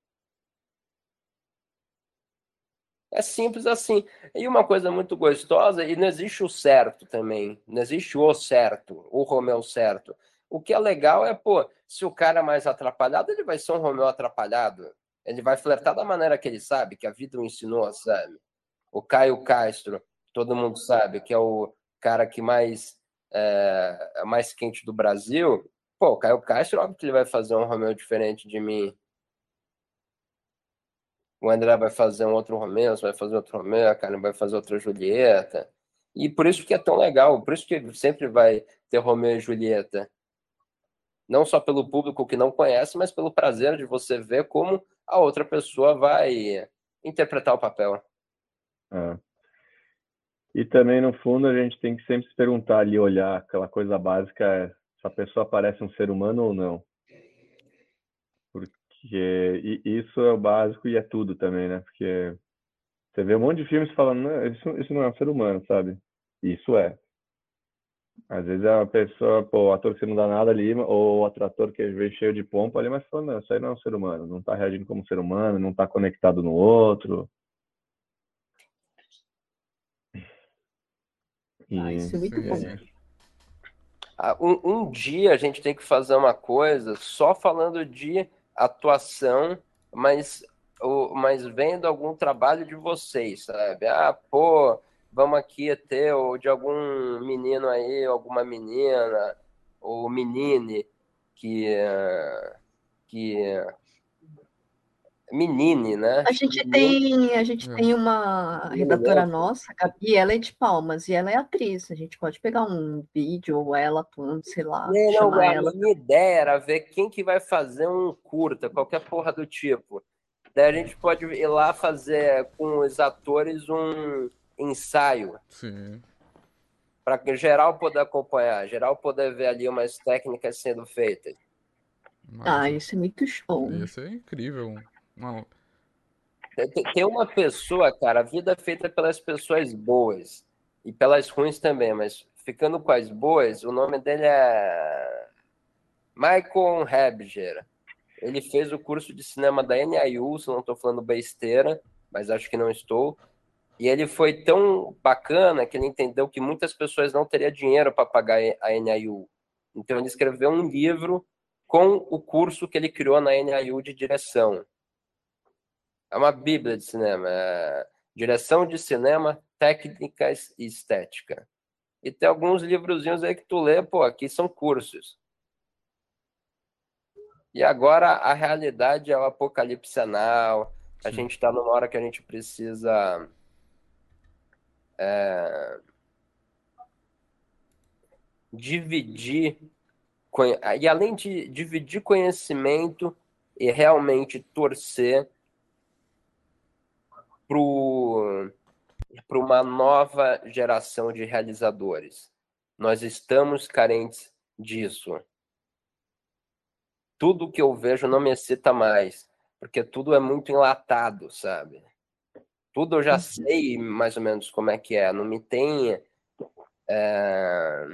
É simples assim. E uma coisa muito gostosa, e não existe o certo também. Não existe o certo, o Romeu certo. O que é legal é, pô, se o cara é mais atrapalhado, ele vai ser um Romeu atrapalhado. Ele vai flertar da maneira que ele sabe, que a vida o ensinou, sabe? O Caio Castro, todo mundo sabe, que é o cara que mais é, mais quente do Brasil. Pô, o Caio Castro, óbvio que ele vai fazer um Romeu diferente de mim. O André vai fazer um outro Romeu, vai fazer outro Romeu, a Karen vai fazer outra Julieta. E por isso que é tão legal, por isso que sempre vai ter Romeu e Julieta não só pelo público que não conhece, mas pelo prazer de você ver como a outra pessoa vai interpretar o papel. É. E também, no fundo, a gente tem que sempre se perguntar ali, olhar aquela coisa básica, é, se a pessoa parece um ser humano ou não. Porque isso é o básico e é tudo também, né? Porque você vê um monte de filmes falando, não, isso, isso não é um ser humano, sabe? Isso é. Às vezes é uma pessoa, pô, o ator que não dá nada ali, ou outro ator que veio cheio de pompa ali, mas falando, não, isso aí não é um ser humano, não tá reagindo como um ser humano, não tá conectado no outro. Ah, isso é muito bom. Ah, um, um dia a gente tem que fazer uma coisa só falando de atuação, mas, o, mas vendo algum trabalho de vocês, sabe? Ah, pô, vamos aqui ter ou de algum menino aí, alguma menina, ou menine que que menine, né? A gente tem, a gente é. tem uma redatora nossa, Gabi, ela é de Palmas e ela é atriz. A gente pode pegar um vídeo ou ela atuando, sei lá. Não, não, ela. A minha ideia era ver quem que vai fazer um curta, qualquer porra do tipo. Daí a gente pode ir lá fazer com os atores um ensaio. Sim. Para que geral poder acompanhar, geral poder ver ali umas técnicas sendo feitas. Mas, ah, isso é muito show. Isso é incrível. Uma... Tem uma pessoa, cara, a vida é feita pelas pessoas boas e pelas ruins também, mas ficando com as boas, o nome dele é Michael Hebger. Ele fez o curso de cinema da NIU, se não estou falando besteira, mas acho que não estou. E ele foi tão bacana que ele entendeu que muitas pessoas não teriam dinheiro para pagar a NIU. Então ele escreveu um livro com o curso que ele criou na NIU de direção. É uma bíblia de cinema, é direção de cinema, técnicas e estética. E tem alguns livrozinhos aí que tu lê, pô, aqui são cursos. E agora a realidade é o apocalipse anal. A Sim. gente está numa hora que a gente precisa é, dividir e além de dividir conhecimento e realmente torcer para uma nova geração de realizadores. Nós estamos carentes disso. Tudo que eu vejo não me excita mais, porque tudo é muito enlatado, sabe? Tudo eu já uhum. sei mais ou menos como é que é. Não me tem é,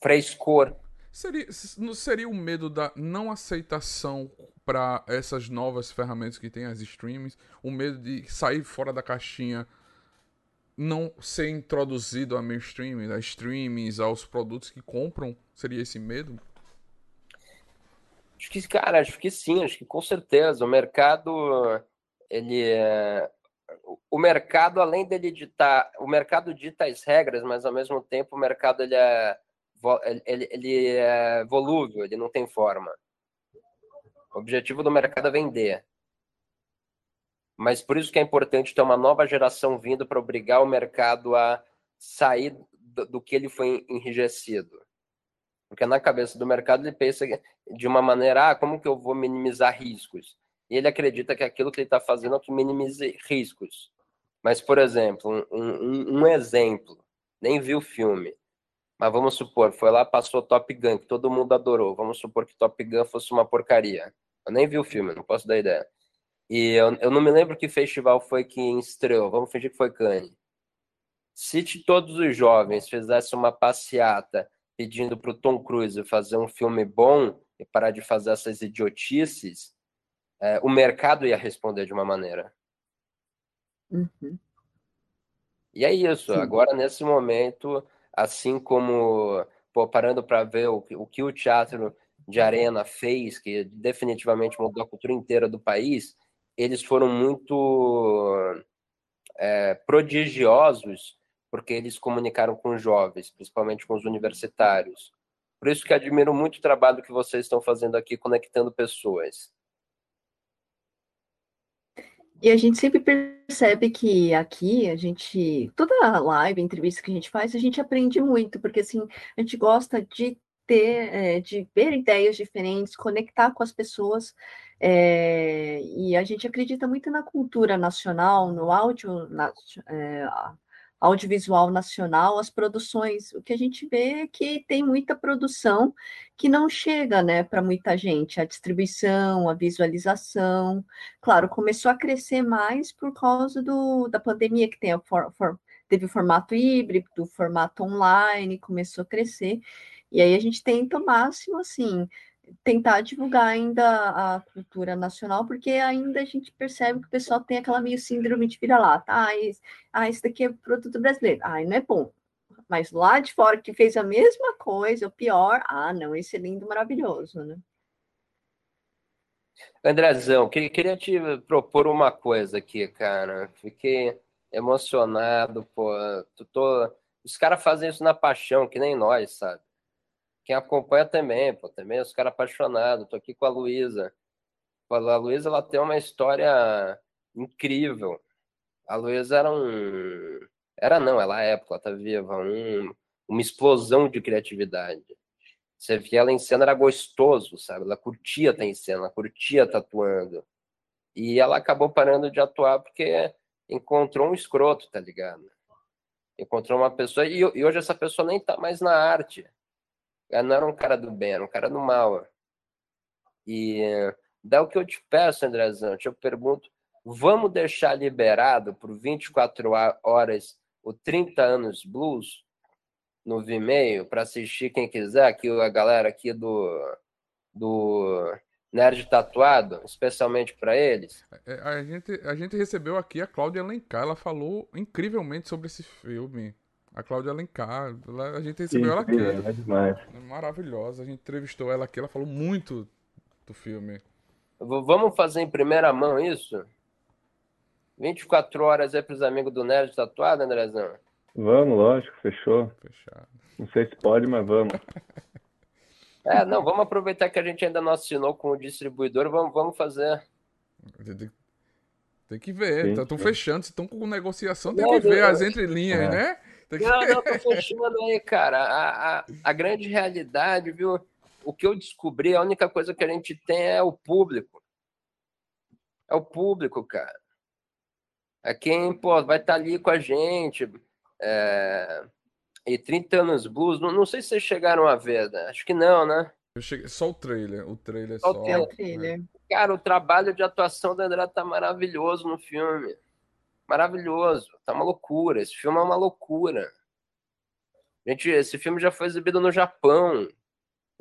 frescor. Seria, seria o medo da não aceitação para essas novas ferramentas que tem as streams? O medo de sair fora da caixinha, não ser introduzido a mainstream, a streamings, aos produtos que compram? Seria esse medo? Acho que, cara, acho que sim, acho que com certeza. O mercado, ele é o mercado, além dele ditar, o mercado dita as regras, mas ao mesmo tempo o mercado ele é, ele, ele é volúvel, ele não tem forma. O objetivo do mercado é vender. Mas por isso que é importante ter uma nova geração vindo para obrigar o mercado a sair do, que ele foi enrijecido. Porque na cabeça do mercado ele pensa de uma maneira, ah, como que eu vou minimizar riscos? e ele acredita que aquilo que ele está fazendo é que minimize riscos. Mas, por exemplo, um, um, um, exemplo, nem viu o filme, mas vamos supor, foi lá, passou Top Gun, que todo mundo adorou. Vamos supor que Top Gun fosse uma porcaria. Eu nem vi o filme, não posso dar ideia. E eu, eu não me lembro que festival foi que estreou. Vamos fingir que foi Cannes. Se todos os jovens fizessem uma passeata pedindo para o Tom Cruise fazer um filme bom e parar de fazer essas idiotices, é, o mercado ia responder de uma maneira. Uhum. E é isso. Sim. Agora, nesse momento, assim como pô, parando para ver o, o que o teatro de arena fez, que definitivamente mudou a cultura inteira do país, eles foram muito é, prodigiosos porque eles comunicaram com jovens, principalmente com os universitários. Por isso que admiro muito o trabalho que vocês estão fazendo aqui, conectando pessoas. E a gente sempre percebe que aqui a gente, toda live, entrevista que a gente faz, a gente aprende muito, porque assim, a gente gosta de ter, é, de ver ideias diferentes, conectar com as pessoas, é, e a gente acredita muito na cultura nacional, no áudio, na, é, audiovisual nacional, as produções, o que a gente vê é que tem muita produção que não chega, né, para muita gente, a distribuição, a visualização, claro, começou a crescer mais por causa do, da pandemia que tem a for, for, teve o formato híbrido, o formato online, começou a crescer, e aí a gente tenta o máximo, assim, tentar divulgar ainda a cultura nacional, porque ainda a gente percebe que o pessoal tem aquela meio síndrome de vira-lata. Ah, esse, ah, daqui é produto brasileiro. Ah, não é bom. Mas lá de fora que fez a mesma coisa, o pior, ah, não, esse é lindo, maravilhoso, né? Andrezão, queria te propor uma coisa aqui, cara. Fiquei emocionado, pô. Tô... Os caras fazem isso na paixão, que nem nós, sabe? Quem acompanha também, pô, também os caras apaixonados. Tô aqui com a Luísa. A Luísa, ela tem uma história incrível. A Luísa era um... Era não, ela é, ela tá viva. Um... Uma explosão de criatividade. Você via ela em cena, era gostoso, sabe? Ela curtia estar em cena, ela curtia tatuando. E ela acabou parando de atuar porque encontrou um escroto, tá ligado? Encontrou uma pessoa, e, e hoje essa pessoa nem tá mais na arte não era um cara do bem, era um cara do mal. E dá o que eu te peço, Andrezão, eu pergunto, vamos deixar liberado por 24 horas o 30 anos blues no Vimeo para assistir quem quiser, aqui a galera aqui do do Nerd Tatuado, especialmente para eles. É, a gente, a gente recebeu aqui a Cláudia Alencar, ela falou incrivelmente sobre esse filme. A Cláudia Alencar, a gente recebeu sim, ela aqui. É demais. É maravilhosa. A gente entrevistou ela aqui, ela falou muito do filme. Vamos fazer em primeira mão isso? 24 horas é para os amigos do Nerd tatuado, Andrezão? Vamos, lógico, fechou. Fechado. Não sei se pode, mas vamos. <laughs> é, não, vamos aproveitar que a gente ainda não assinou com o distribuidor, vamos, vamos fazer. Tem que ver, estão fechando, se estão com negociação, tem que ver as entrelinhas, é. né? Não, não, tô <laughs> fechando aí, cara. A, a, a grande realidade, viu? O que eu descobri, a única coisa que a gente tem é o público. É o público, cara. É quem, pô, vai estar tá ali com a gente. É... E 30 anos blues, não, não sei se vocês chegaram a ver, né? Acho que não, né? Eu cheguei... Só o trailer. O trailer só. só... O trailer. Né? Cara, o trabalho de atuação da André tá maravilhoso no filme maravilhoso. Tá uma loucura. Esse filme é uma loucura. Gente, esse filme já foi exibido no Japão.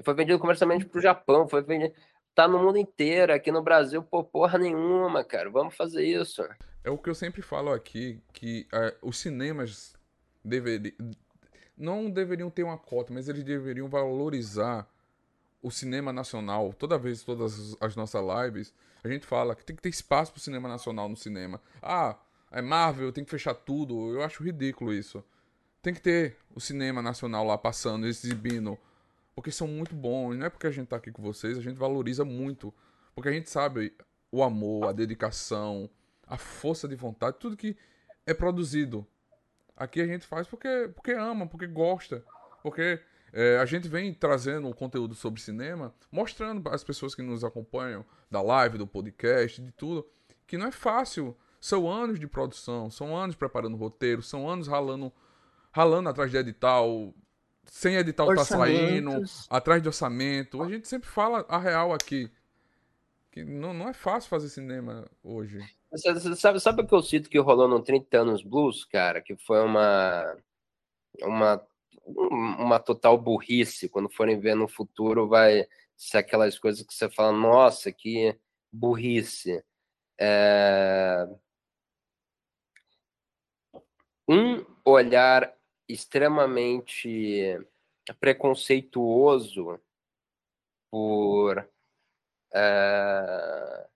Foi vendido comercialmente pro Japão. Foi vendido. Tá no mundo inteiro. Aqui no Brasil, pô, porra nenhuma, cara. Vamos fazer isso. É o que eu sempre falo aqui, que é, os cinemas deveriam. Não deveriam ter uma cota, mas eles deveriam valorizar o cinema nacional. Toda vez, todas as nossas lives, a gente fala que tem que ter espaço pro cinema nacional no cinema. Ah, é Marvel, tem que fechar tudo. Eu acho ridículo isso. Tem que ter o cinema nacional lá passando, exibindo. Porque são muito bons. Não é porque a gente tá aqui com vocês, a gente valoriza muito. Porque a gente sabe o amor, a dedicação, a força de vontade, tudo que é produzido. Aqui a gente faz porque, porque ama, porque gosta. Porque é, a gente vem trazendo o conteúdo sobre cinema, mostrando para as pessoas que nos acompanham, da live, do podcast, de tudo, que não é fácil são anos de produção, são anos preparando roteiro, são anos ralando, ralando atrás de edital, sem edital tá saindo, atrás de orçamento. A gente sempre fala a real aqui. Que não, não é fácil fazer cinema hoje. Você, sabe, sabe o que eu sinto que rolou no 30 anos blues, cara? Que foi uma uma uma total burrice. Quando forem ver no futuro, vai ser aquelas coisas que você fala, nossa, que burrice. É... Um olhar extremamente preconceituoso por é,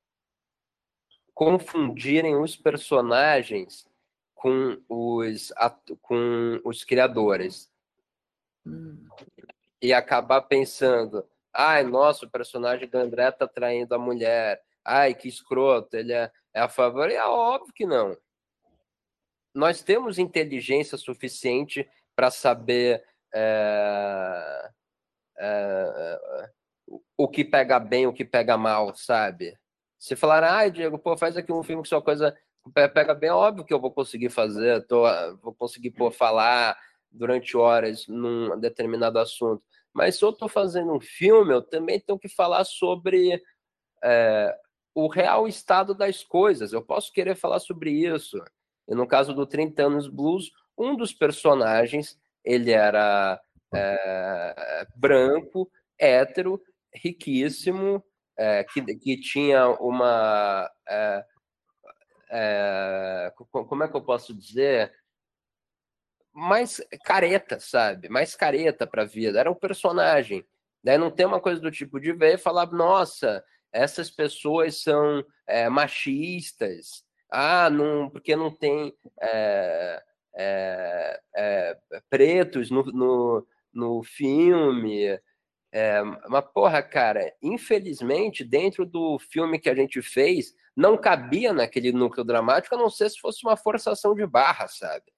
confundirem os personagens com os, com os criadores. Hum. E acabar pensando, ai, nossa, o personagem do André tá traindo a mulher, ai, que escroto, ele é, é a favor. E é óbvio que não. Nós temos inteligência suficiente para saber é, é, o que pega bem, o que pega mal, sabe? Se falar, ai, Diego, pô, faz aqui um filme que sua coisa pega bem, é óbvio que eu vou conseguir fazer, tô, vou conseguir pô, falar durante horas num determinado assunto. Mas se eu estou fazendo um filme, eu também tenho que falar sobre é, o real estado das coisas. Eu posso querer falar sobre isso. E no caso do 30 anos blues, um dos personagens ele era é, branco, hétero, riquíssimo, é, que, que tinha uma. É, é, como é que eu posso dizer? Mais careta, sabe? Mais careta para a vida. Era um personagem. Daí não tem uma coisa do tipo de ver e falar, nossa, essas pessoas são é, machistas. Ah, não, porque não tem é, é, é, pretos no, no, no filme. É, mas, porra, cara, infelizmente, dentro do filme que a gente fez, não cabia naquele núcleo dramático, a não ser se fosse uma forçação de barra, sabe?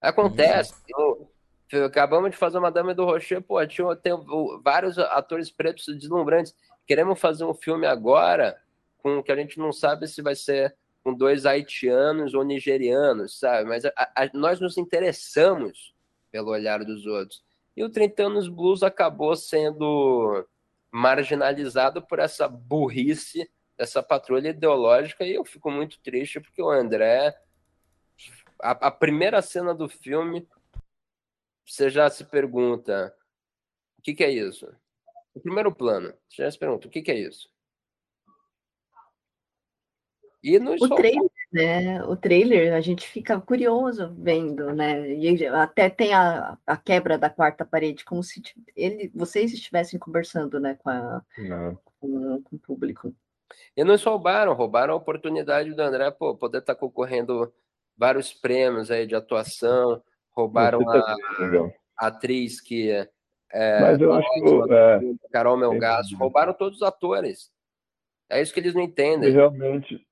Acontece. Uhum. Eu, acabamos de fazer uma Dama do Rocher, pô, tinha, tem vários atores pretos deslumbrantes. Queremos fazer um filme agora com que a gente não sabe se vai ser com dois haitianos ou nigerianos, sabe? Mas a, a, nós nos interessamos pelo olhar dos outros. E o 30 anos blues acabou sendo marginalizado por essa burrice dessa patrulha ideológica e eu fico muito triste porque o André a, a primeira cena do filme você já se pergunta o que, que é isso? O primeiro plano, você já se pergunta o que, que é isso? E no o trailer, né? O trailer, a gente fica curioso vendo, né? E até tem a, a quebra da quarta parede, como se ele, vocês estivessem conversando, né, com, a, com, com, o público. E nos roubaram, roubaram a oportunidade do André pô, poder estar tá concorrendo vários prêmios aí de atuação, roubaram a, a atriz que é, Mas eu acho que, é, Carol Melgaço, roubaram todos os atores. É isso que eles não entendem. E realmente,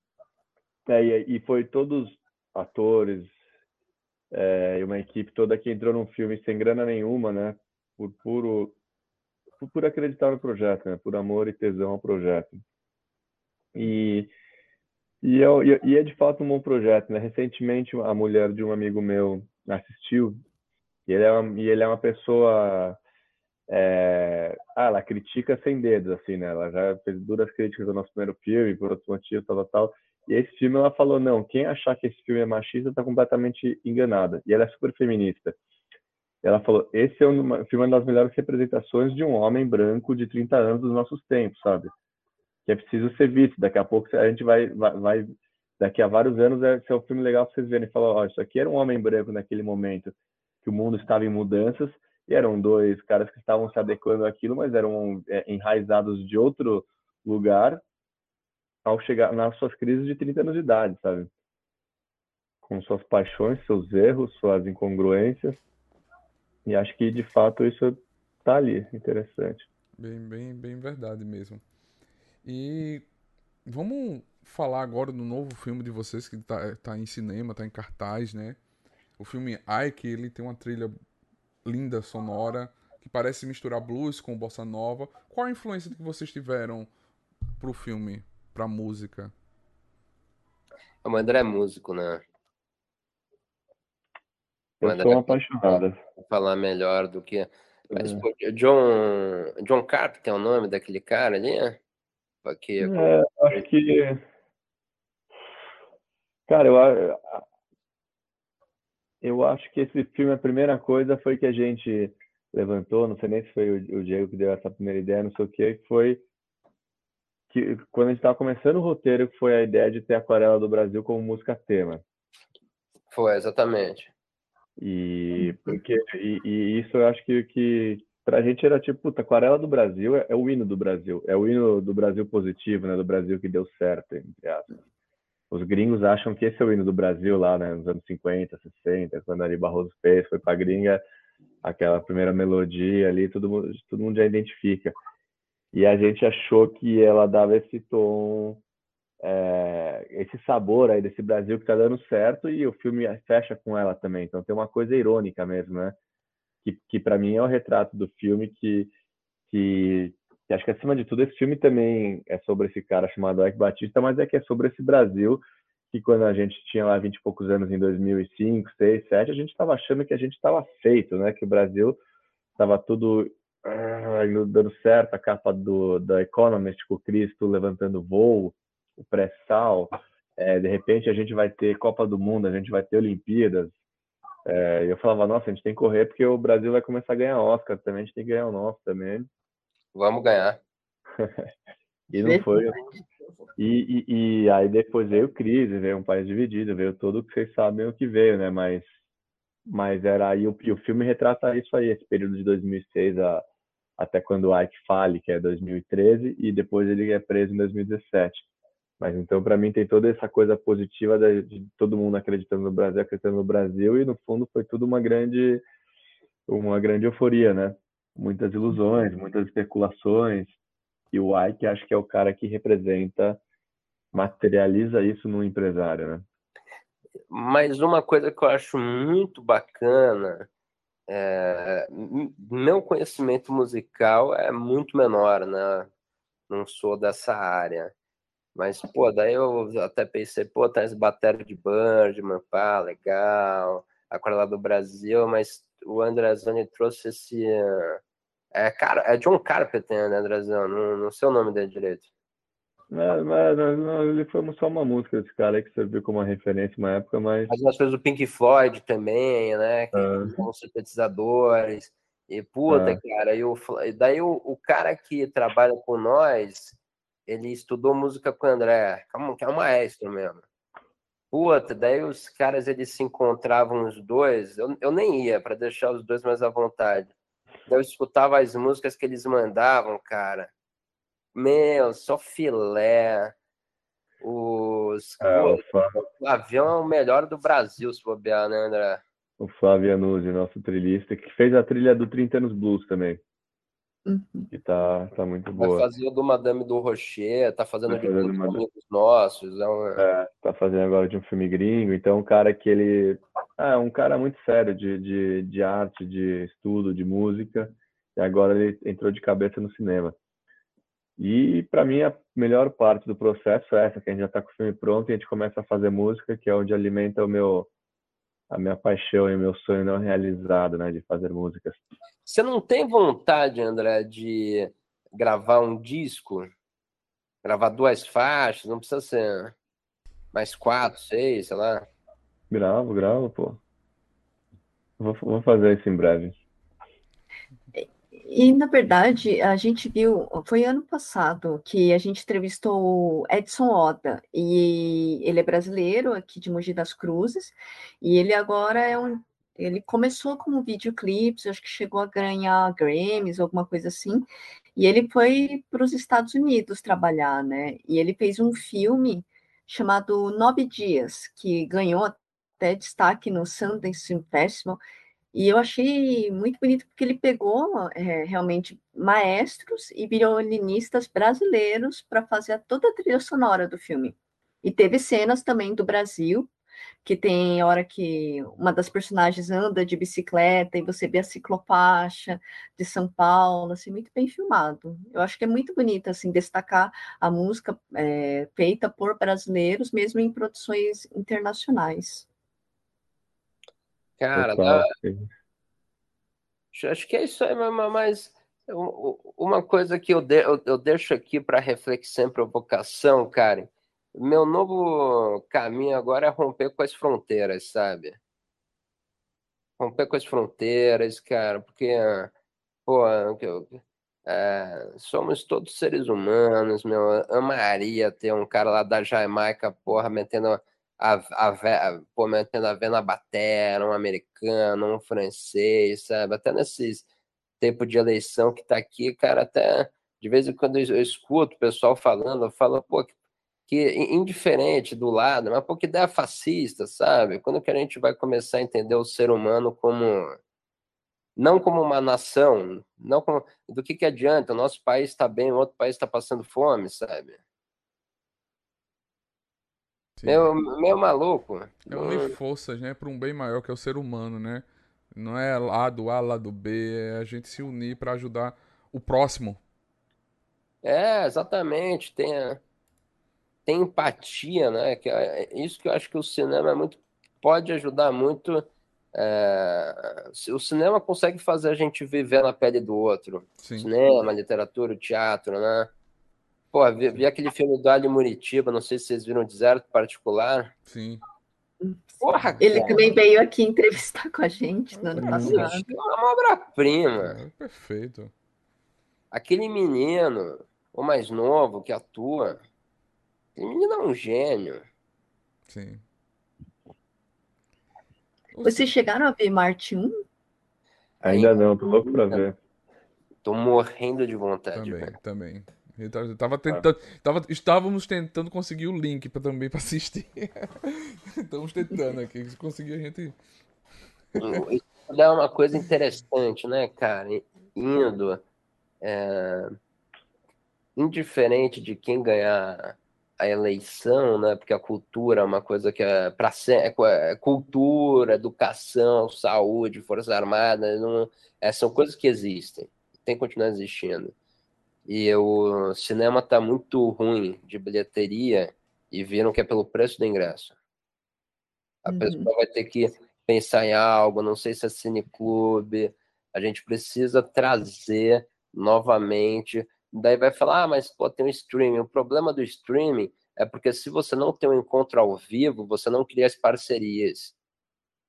é, e, e, foi todos atores é, e uma equipe toda que entrou num filme sem grana nenhuma, né? Por puro por, por acreditar no projeto, né? Por amor e tesão ao projeto. E e é, e é de fato um bom projeto, né? Recentemente a mulher de um amigo meu assistiu e ele é uma, e ele é uma pessoa é... ah, ela critica sem dedos, assim, né? Ela já fez duras críticas ao nosso primeiro filme, por outros motivos, tal, tal, tal. E esse filme ela falou, não, quem achar que esse filme é machista está completamente enganada. E ela é super feminista. Ela falou, esse é um filme uma das melhores representações de um homem branco de 30 anos dos nossos tempos, sabe? Que é preciso ser visto. Daqui a pouco a gente vai, vai, vai daqui a vários anos é ser um filme legal para vocês verem. Falou, ó, isso aqui era um homem branco naquele momento que o mundo estava em mudanças e eram dois caras que estavam se adequando àquilo, mas eram é, enraizados de outro lugar ao chegar nas suas crises de 30 anos de idade, sabe? Com suas paixões, seus erros, suas incongruências. E acho que de fato isso tá ali, interessante. Bem, bem, bem verdade mesmo. E vamos falar agora do novo filme de vocês que tá, tá em cinema, tá em cartaz, né? O filme Ike, ele tem uma trilha linda, sonora, que parece misturar blues com bossa nova. Qual a influência que vocês tiveram pro filme? Pra música? O André é músico, né? Eu André sou apaixonado. Falar melhor do que. Mas, é. pô, John, John Carpenter é o nome daquele cara ali? Aqui, é, acho que. Cara, eu, eu acho que esse filme, a primeira coisa foi que a gente levantou, não sei nem se foi o, Diego que deu essa primeira ideia, não sei o que, foi que quando a gente estava começando o roteiro, que foi a ideia de ter Aquarela do Brasil como música tema. Foi, exatamente. E, porque, e, e isso eu acho que, que pra gente era tipo, puta, Aquarela do Brasil é, é, o hino do Brasil, é o hino do Brasil positivo, né, do Brasil que deu certo, entre aspas. Os gringos acham que esse é o hino do Brasil lá, né, nos anos 50, 60, quando Ari Barroso fez, foi pra gringa, aquela primeira melodia ali, todo mundo, todo mundo já identifica. E a gente achou que ela dava esse tom, é, esse sabor aí desse Brasil que tá dando certo e o filme fecha com ela também. Então tem uma coisa irônica mesmo, né? Que, que para mim é o retrato do filme que, que, que, acho que acima de tudo esse filme também é sobre esse cara chamado Ike Batista, mas é que é sobre esse Brasil que quando a gente tinha lá 20 e poucos anos em 2005, 6, 7, a gente estava achando que a gente estava feito, né? Que o Brasil estava tudo uh, dando certo, a capa do da Economist com o Cristo levantando voo, o pré-sal, é, de repente a gente vai ter Copa do Mundo, a gente vai ter Olimpíadas. É, eu falava, nossa, a gente tem que correr porque o Brasil vai começar a ganhar Oscar também, a gente tem que ganhar o nosso também. Vamos ganhar. <laughs> e não foi. E, e, e, aí depois veio crise, veio um país dividido, veio tudo que vocês sabem o que veio, né? Mas, mas era aí, o, o filme retrata isso aí, esse período de 2006 a, até quando o Ike fale, que é 2013, e depois ele é preso em 2017. Mas então, para mim, tem toda essa coisa positiva de, todo mundo acreditando no Brasil, acreditando no Brasil, e no fundo foi tudo uma grande, uma grande euforia, né? Muitas ilusões, muitas especulações, e o Ike acho que é o cara que representa, materializa isso no empresário, né? Mas uma coisa que eu acho muito bacana, é, meu conhecimento musical é muito menor, né? Não sou dessa área. Mas, pô, daí eu até pensei, pô, tá esse bateria de Birdman, pá, legal, Aquarela do Brasil, mas o Andrezoni trouxe esse. É, cara, é John Carpenter, né, Andrezão? Não, não sei o nome dele direito. Não, mas, não, ele foi só uma música desse cara aí que serviu como uma referência uma época, mas. Mas nós fez o Pink Floyd também, né? Que é. são sintetizadores. E puta, é. cara, e o, daí o, o cara que trabalha com nós, ele estudou música com o André, que é um maestro mesmo. Puta, daí os caras eles se encontravam os dois, eu, eu nem ia para deixar os dois mais à vontade. Daí eu escutava as músicas que eles mandavam, cara. Meu, só filé. Os. É, Pô, o avião é o melhor do Brasil, se bobear, né, André? O Flávio Anuzzi, nosso trilhista, que fez a trilha do 30 anos Blues também. Uhum. Que tá, tá muito boa. Vai fazer o do Madame do Rocher, tá fazendo de fazendo uma... amigos nossos. É, uma... é, tá fazendo agora de um filme gringo. Então, um cara que ele. É um cara muito sério de, de, de arte, de estudo, de música. E agora ele entrou de cabeça no cinema. E para mim a melhor parte do processo é essa, que a gente já está com o filme pronto e a gente começa a fazer música, que é onde alimenta o meu a minha paixão e o meu sonho não realizado, né, de fazer músicas. Você não tem vontade, André, de gravar um disco? Gravar duas faixas? Não precisa ser mais quatro, seis, sei lá. Gravo, gravo, pô. Vou, vou fazer isso em breve. E, na verdade, a gente viu, foi ano passado que a gente entrevistou o Edson Oda, e ele é brasileiro, aqui de Mogi das Cruzes, e ele agora é um. Ele começou como videoclipes, acho que chegou a ganhar Grammys, alguma coisa assim, e ele foi para os Estados Unidos trabalhar, né? E ele fez um filme chamado Nove Dias, que ganhou até destaque no Sundance Film Festival, e eu achei muito bonito porque ele pegou é, realmente maestros e violinistas brasileiros para fazer toda a trilha sonora do filme. E teve cenas também do Brasil, que tem hora que uma das personagens anda de bicicleta e você vê a ciclofaixa de São Paulo, assim, muito bem filmado. Eu acho que é muito bonito, assim, destacar a música é, feita por brasileiros, mesmo em produções internacionais. Cara, dá... acho que é isso aí, mas Uma coisa que eu, de, eu deixo aqui para reflexão e provocação, Karen, meu novo caminho agora é romper com as fronteiras, sabe? Romper com as fronteiras, cara, porque, pô, é, somos todos seres humanos, meu. Amaria ter um cara lá da Jamaica, porra, metendo a, a, pô, metendo a vena batera, um americano, um francês, sabe? Até nesses tempo de eleição que tá aqui, cara, até de vez em quando eu escuto o pessoal falando, eu falo, pô, que indiferente do lado, mas pô, que ideia fascista, sabe? Quando que a gente vai começar a entender o ser humano como não como uma nação, não como do que que adianta? O nosso país está bem, o outro país está passando fome, sabe? Meu, meu maluco. É unir forças, né, para um bem maior que é o ser humano, né? Não é lado A, lado B, é a gente se unir para ajudar o próximo. É, exatamente. Tem, tem empatia, né? Que é, é isso que eu acho que o cinema é muito pode ajudar muito é, o cinema consegue fazer a gente viver na pele do outro. Sim. Cinema, literatura, teatro, né? Pô, vi, vi, aquele filme do Ali Muritiba, não sei se vocês viram Deserto Particular. Sim. Porra, Ele cara. também veio aqui entrevistar com a gente no ano passado. É uma obra-prima. É, perfeito. Aquele menino, o mais novo, que atua, aquele menino é um gênio. Sim. Vocês chegaram a ver Marte 1? Ainda não, tô louco pra ver. Tô morrendo de vontade. Também, também. Eu tava tentando, tava, estávamos tentando conseguir o link para também para assistir. <laughs> Estamos tentando aqui, se conseguir a gente. Isso é uma coisa interessante, né, cara? Indo, é... indiferente de quem ganhar a eleição, né? Porque a cultura é uma coisa que é para é, é cultura, educação, saúde, forças armadas, não, é, são coisas que existem, tem que continuar existindo. E o cinema está muito ruim de bilheteria e viram que é pelo preço do ingresso. A uhum. pessoa vai ter que pensar em algo, não sei se é cineclube. A gente precisa trazer novamente Daí vai falar, ah, mas pô, tem um streaming. O problema do streaming é porque se você não tem um encontro ao vivo, você não cria as parcerias.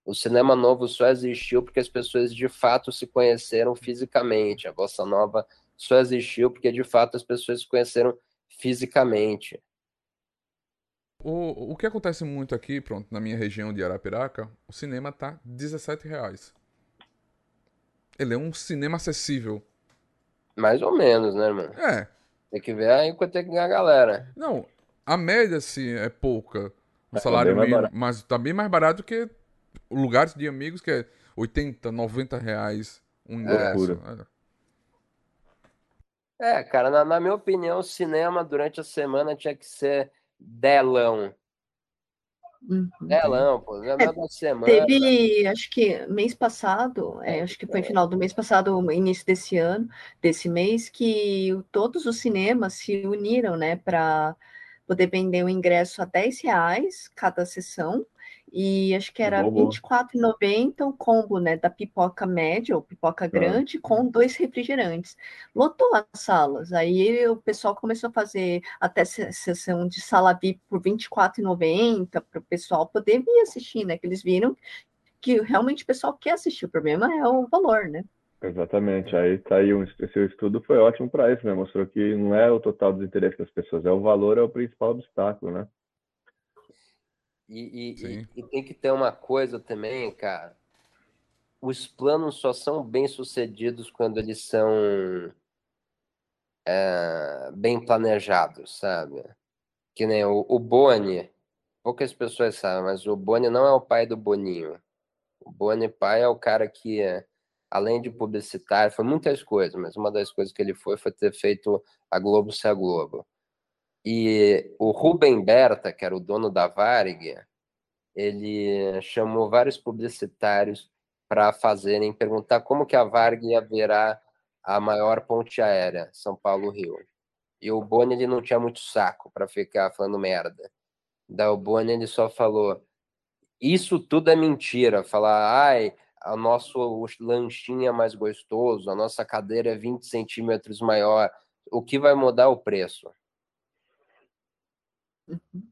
O cinema novo só existiu porque as pessoas de fato se conheceram fisicamente. A bossa nova só existiu porque de fato as pessoas se conheceram fisicamente. O, o que acontece muito aqui, pronto, na minha região de Arapiraca, o cinema tá 17 reais. Ele é um cinema acessível. Mais ou menos, né, mano? É. Tem que ver aí quanto tem que ganhar a galera. Não, a média, assim, é pouca. O é, salário mínimo, mas tá bem mais barato que lugares de amigos que é 80, 90 reais um ingresso. É, é cara, na, na minha opinião, o cinema durante a semana tinha que ser delão. Uhum. Telão, pô, é, é da semana. Teve, acho que mês passado, é, acho que foi é. final do mês passado, início desse ano, desse mês, que todos os cinemas se uniram, né, para poder vender o ingresso a 10 reais cada sessão e acho que era R$24,90 o combo, né, da pipoca média ou pipoca grande com dois refrigerantes. Lotou as salas. Aí o pessoal começou a fazer até sessão de sala VIP por R$24,90 para o pessoal poder vir assistir, né? Que eles viram que realmente o pessoal quer assistir. O problema é o valor, né? Exatamente. Aí tá aí um, esse estudo foi ótimo para isso, né? Mostrou que não é o total dos interesses das pessoas, é o valor é o principal obstáculo, né? E, e, e, tem que ter uma coisa também, cara. Os planos só são bem sucedidos quando eles são é, bem planejados, sabe? Que nem o, o Boni, poucas pessoas sabem, mas o Boni não é o pai do Boninho. O Boni pai é o cara que, além de publicitário, foi muitas coisas, mas uma das coisas que ele foi foi ter feito a Globo ser a Globo. E o Rubem Berta, que era o dono da Varig, ele chamou vários publicitários para fazerem, perguntar como que a Varig ia virar a maior ponte aérea, São Paulo-Rio. E o Boni ele não tinha muito saco para ficar falando merda. Da o Boni ele só falou: "Isso tudo é mentira". Falar: "Ai, a nosso lanchinho é mais gostoso, a nossa cadeira é 20 centímetros maior, o que vai mudar o preço. Uhum.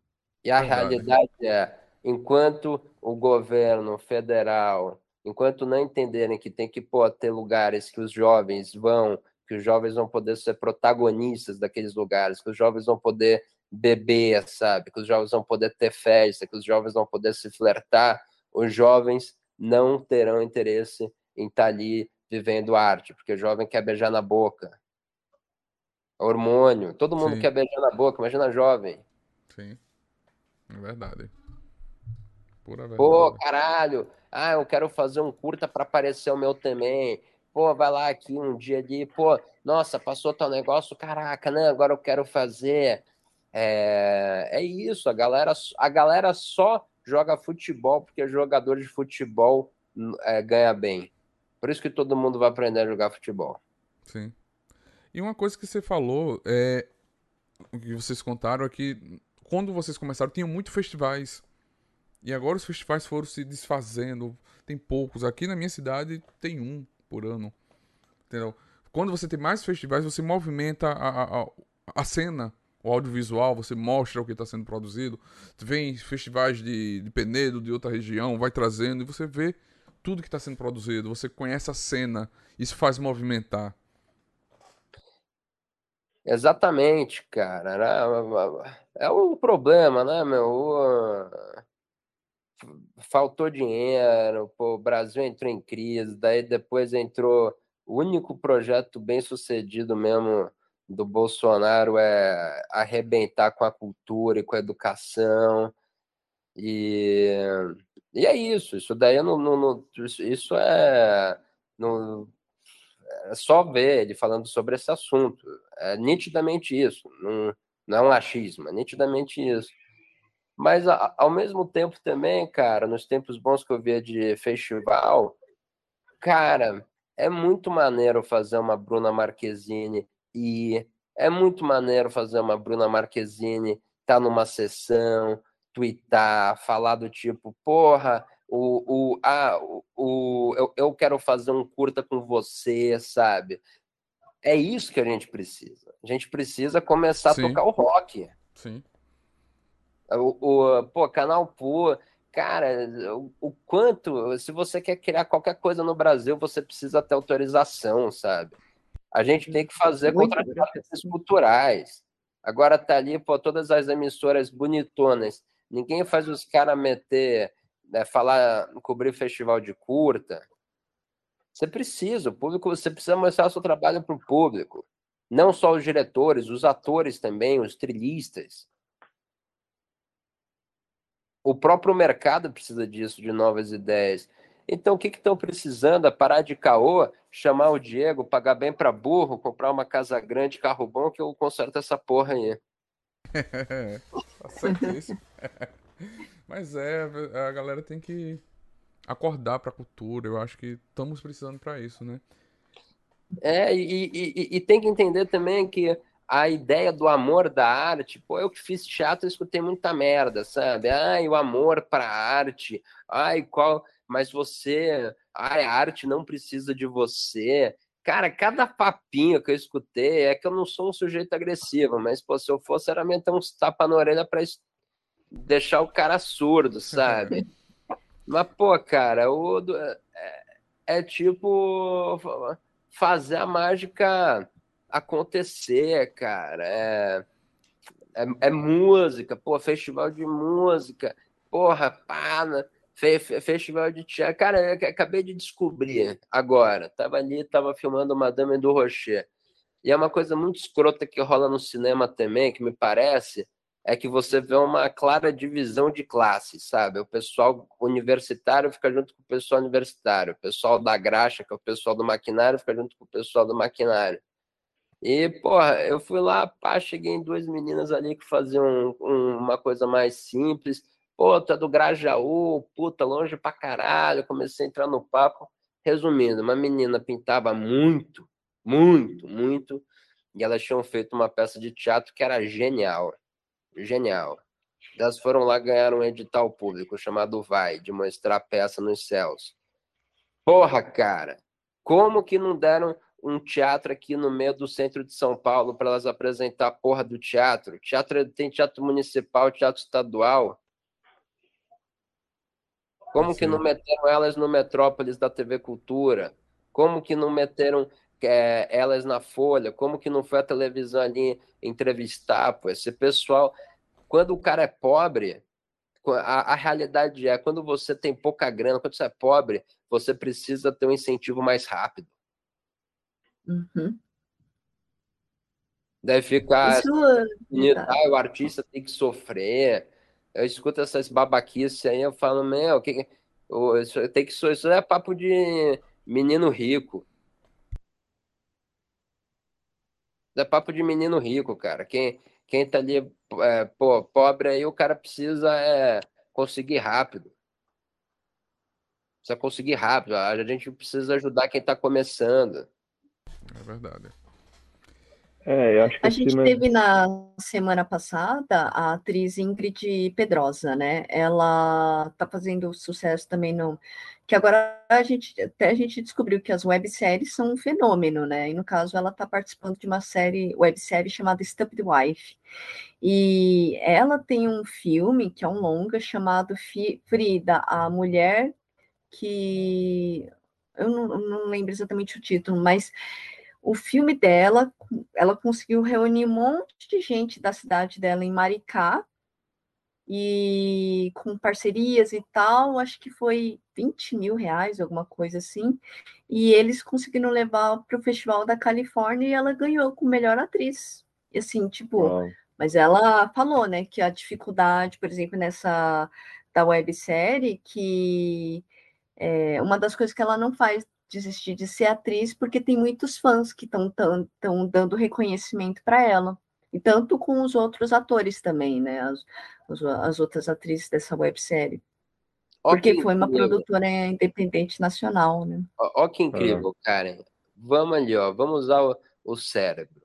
E a Verdade. realidade é, enquanto o governo federal, enquanto não entenderem que tem que pô, ter lugares que os jovens vão, que os jovens vão poder ser protagonistas daqueles lugares, que os jovens vão poder beber, sabe? Que os jovens vão poder ter festa, que os jovens vão poder se flertar, os jovens não terão interesse em estar tá ali vivendo arte, porque o jovem quer beijar na boca. Hormônio, todo mundo Sim. quer beijar na boca, imagina jovem. Sim. É verdade. Pura verdade. Pô, caralho. Ah, eu quero fazer um curta para aparecer o meu também. Pô, vai lá aqui um dia ali. Pô, nossa, passou tal negócio. Caraca, né? Agora eu quero fazer. É, é isso. A galera, a galera só joga futebol porque jogador de futebol é, ganha bem. Por isso que todo mundo vai aprender a jogar futebol. Sim. E uma coisa que você falou é que vocês contaram aqui é quando vocês começaram, tinham muitos festivais. E agora os festivais foram se desfazendo. Tem poucos. Aqui na minha cidade tem um por ano. Entendeu? Quando você tem mais festivais, você movimenta a, a, a cena, o audiovisual, você mostra o que está sendo produzido. Vem festivais de, de Penedo, de outra região, vai trazendo e você vê tudo que está sendo produzido. Você conhece a cena. Isso faz movimentar. Exatamente, cara. É um problema, né, meu? Faltou dinheiro, pô, o Brasil entrou em crise, daí depois entrou. O único projeto bem sucedido mesmo do Bolsonaro é arrebentar com a cultura e com a educação. E, e é isso, isso daí não, isso é. É só ver ele falando sobre esse assunto. É nitidamente isso. Não, não é um achismo, é nitidamente isso. Mas, ao mesmo tempo também, cara, nos tempos bons que eu via de festival, cara, é muito maneiro fazer uma Bruna Marquezine e é muito maneiro fazer uma Bruna Marquezine, tá numa sessão, twittar, falar do tipo, porra, o, o, ah, o, o, eu, eu quero fazer um curta com você, sabe? É isso que a gente precisa. A gente precisa começar Sim. a tocar o rock. Sim. O, o, pô, Canal Pô, cara, o, o, quanto, se você quer criar qualquer coisa no Brasil, você precisa ter autorização, sabe? A gente tem que fazer contratos culturais. Agora tá ali, pô, todas as emissoras bonitonas. Ninguém faz os caras meter né, falar, cobrir festival de curta, você precisa, o público, você precisa mostrar o seu trabalho para o público. Não só os diretores, os atores também, os trilhistas. O próprio mercado precisa disso, de novas ideias. Então, o que estão precisando? É parar de caô, chamar o Diego, pagar bem para burro, comprar uma casa grande, carro bom, que eu conserto essa porra aí. <laughs> tá certíssimo. <laughs> <laughs> Mas é, a galera tem que acordar pra cultura. Eu acho que estamos precisando para isso, né? É, e, e, e, tem que entender também que a ideia do amor da arte, pô, eu que fiz teatro, eu escutei muita merda, sabe? Ai, o amor pra arte, ai, qual. Mas você, ai, a arte não precisa de você. Cara, cada papinho que eu escutei é que eu não sou um sujeito agressivo, mas pô, se eu fosse, era meter uns tapa na orelha pra, deixar o cara surdo, sabe? <laughs> Mas, pô, cara, o, é, é tipo fazer a mágica acontecer, cara. É, é, é, música, pô, festival de música, porra, pá, né? fe, fe, festival de teatro. Cara, eu acabei de descobrir agora. Tava ali, tava filmando Madame do Rocher. E é uma coisa muito escrota que rola no cinema também, que me parece, é que você vê uma clara divisão de classes, sabe? O pessoal universitário fica junto com o pessoal universitário, o pessoal da graxa, que é o pessoal do maquinário, fica junto com o pessoal do maquinário. E, porra, eu fui lá, pá, cheguei em duas meninas ali que faziam um, uma coisa mais simples. Pô, tu é do Grajaú, puta, longe pra caralho. Comecei a entrar no papo. Resumindo, uma menina pintava muito, muito, muito, e elas tinham feito uma peça de teatro que era genial genial. Elas foram lá ganhar um edital público chamado Vai, de mostrar peça nos céus. Porra, cara, como que não deram um teatro aqui no meio do centro de São Paulo para elas apresentar a porra do teatro? Teatro tem teatro municipal, teatro estadual. Como Sim. que não meteram elas no Metrópolis da TV Cultura? Como que não meteram é, elas na Folha? Como que não foi a televisão ali entrevistar? Pô, esse pessoal, quando o cara é pobre, a, a, realidade é quando você tem pouca grana, quando você é pobre, você precisa ter um incentivo mais rápido. Uhum. Deve ficar. Isso, é ah, o artista tem que sofrer. Eu escuto essas babaquices aí, eu falo, meu, que, isso, tem que, isso é papo de menino rico. É papo de menino rico, cara. Quem, quem tá ali, é, pô, pobre aí, o cara precisa é, conseguir rápido. Precisa conseguir rápido. A gente precisa ajudar quem tá começando. É verdade. É, a gente teve na semana passada a atriz Ingrid Pedrosa, né? Ela tá fazendo sucesso também no. Que agora a gente até a gente descobriu que as webséries são um fenômeno, né? E no caso ela tá participando de uma série, websérie chamada Stupid Wife. E ela tem um filme que é um longa chamado Frida, a mulher que eu não, não lembro exatamente o título, mas o filme dela, ela conseguiu reunir um monte de gente da cidade dela em Maricá, e com parcerias e tal, acho que foi 20 mil reais, alguma coisa assim, e eles conseguiram levar para o Festival da Califórnia e ela ganhou com melhor atriz. E assim, tipo, mas ela falou, né, que a dificuldade, por exemplo, nessa da websérie, que é, uma das coisas que ela não faz desistir de ser atriz, porque tem muitos fãs que estão dando reconhecimento para ela. E tanto com os outros atores também, né? As, as outras atrizes dessa websérie. Porque foi uma produtora independente nacional, né? Ó, ó que incrível, Karen. Vamos ali, ó. Vamos usar o, o cérebro.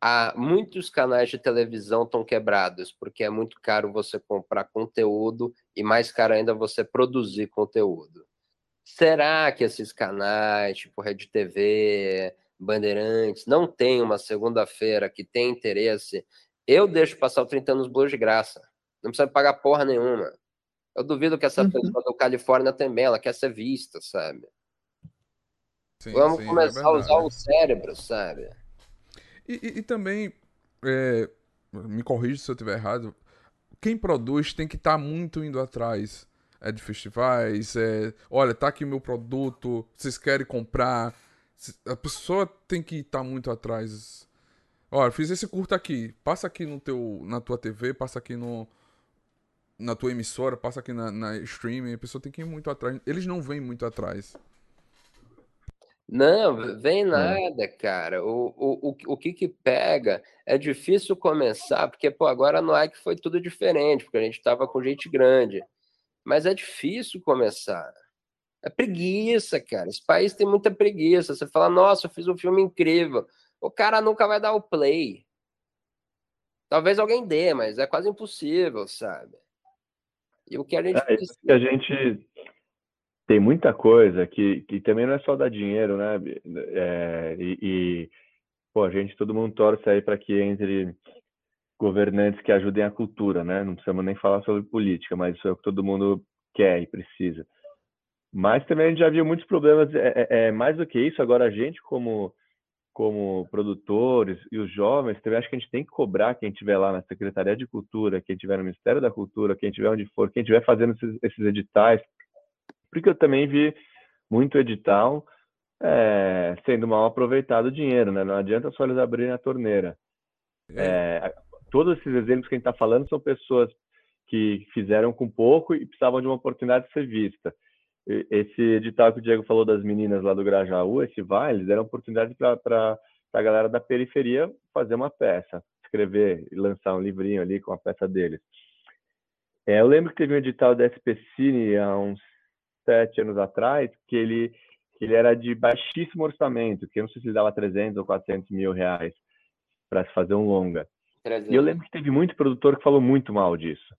Há muitos canais de televisão estão quebrados, porque é muito caro você comprar conteúdo e mais caro ainda você produzir conteúdo. Será que esses canais, tipo Rede TV, Bandeirantes, não tem uma segunda-feira que tem interesse? Eu deixo passar o 30 anos Blues de graça. Não precisa pagar porra nenhuma. Eu duvido que essa uhum. pessoa do Califórnia também, ela quer ser vista, sabe? Sim, Vamos sim, é começar é a usar o cérebro, sabe? E, e, e também, é, me corrija se eu estiver errado, quem produz tem que estar tá muito indo atrás é de festivais, é, olha, tá aqui meu produto, vocês querem comprar. A pessoa tem que estar tá muito atrás. Olha, fiz esse curto aqui, passa aqui no teu, na tua TV, passa aqui no na tua emissora, passa aqui na, na streaming, a pessoa tem que ir muito atrás. Eles não vêm muito atrás. Não, vem é. nada, cara. O, o, o, o que que pega é difícil começar, porque pô, agora no Ike foi tudo diferente, porque a gente tava com gente grande. Mas é difícil começar. É preguiça, cara. Esse país tem muita preguiça. Você fala, nossa, eu fiz um filme incrível. O cara nunca vai dar o play. Talvez alguém dê, mas é quase impossível, sabe? E o que a gente. É, que a gente tem muita coisa que, que também não é só dar dinheiro, né? É, e, e, pô, a gente, todo mundo torce aí para que entre governantes que ajudem a cultura, né? Não precisamos nem falar sobre política, mas isso é o que todo mundo quer e precisa. Mas também a gente já viu muitos problemas, é, é, é mais do que isso, agora a gente como como produtores e os jovens, também acho que a gente tem que cobrar quem estiver lá na Secretaria de Cultura, quem estiver no Ministério da Cultura, quem estiver onde for, quem estiver fazendo esses, esses editais, porque eu também vi muito edital é, sendo mal aproveitado o dinheiro, né? Não adianta só eles abrirem a torneira. É, todos esses exemplos que a gente está falando são pessoas que fizeram com pouco e precisavam de uma oportunidade de ser vista. Esse edital que o Diego falou das meninas lá do Grajaú, esse vai, eles deram oportunidade para a galera da periferia fazer uma peça, escrever e lançar um livrinho ali com a peça deles. É, eu lembro que teve um edital da SP Cine há uns sete anos atrás, que ele, que ele era de baixíssimo orçamento, que eu não sei se ele dava 300 ou 400 mil reais para se fazer um longa. E eu lembro que teve muito produtor que falou muito mal disso.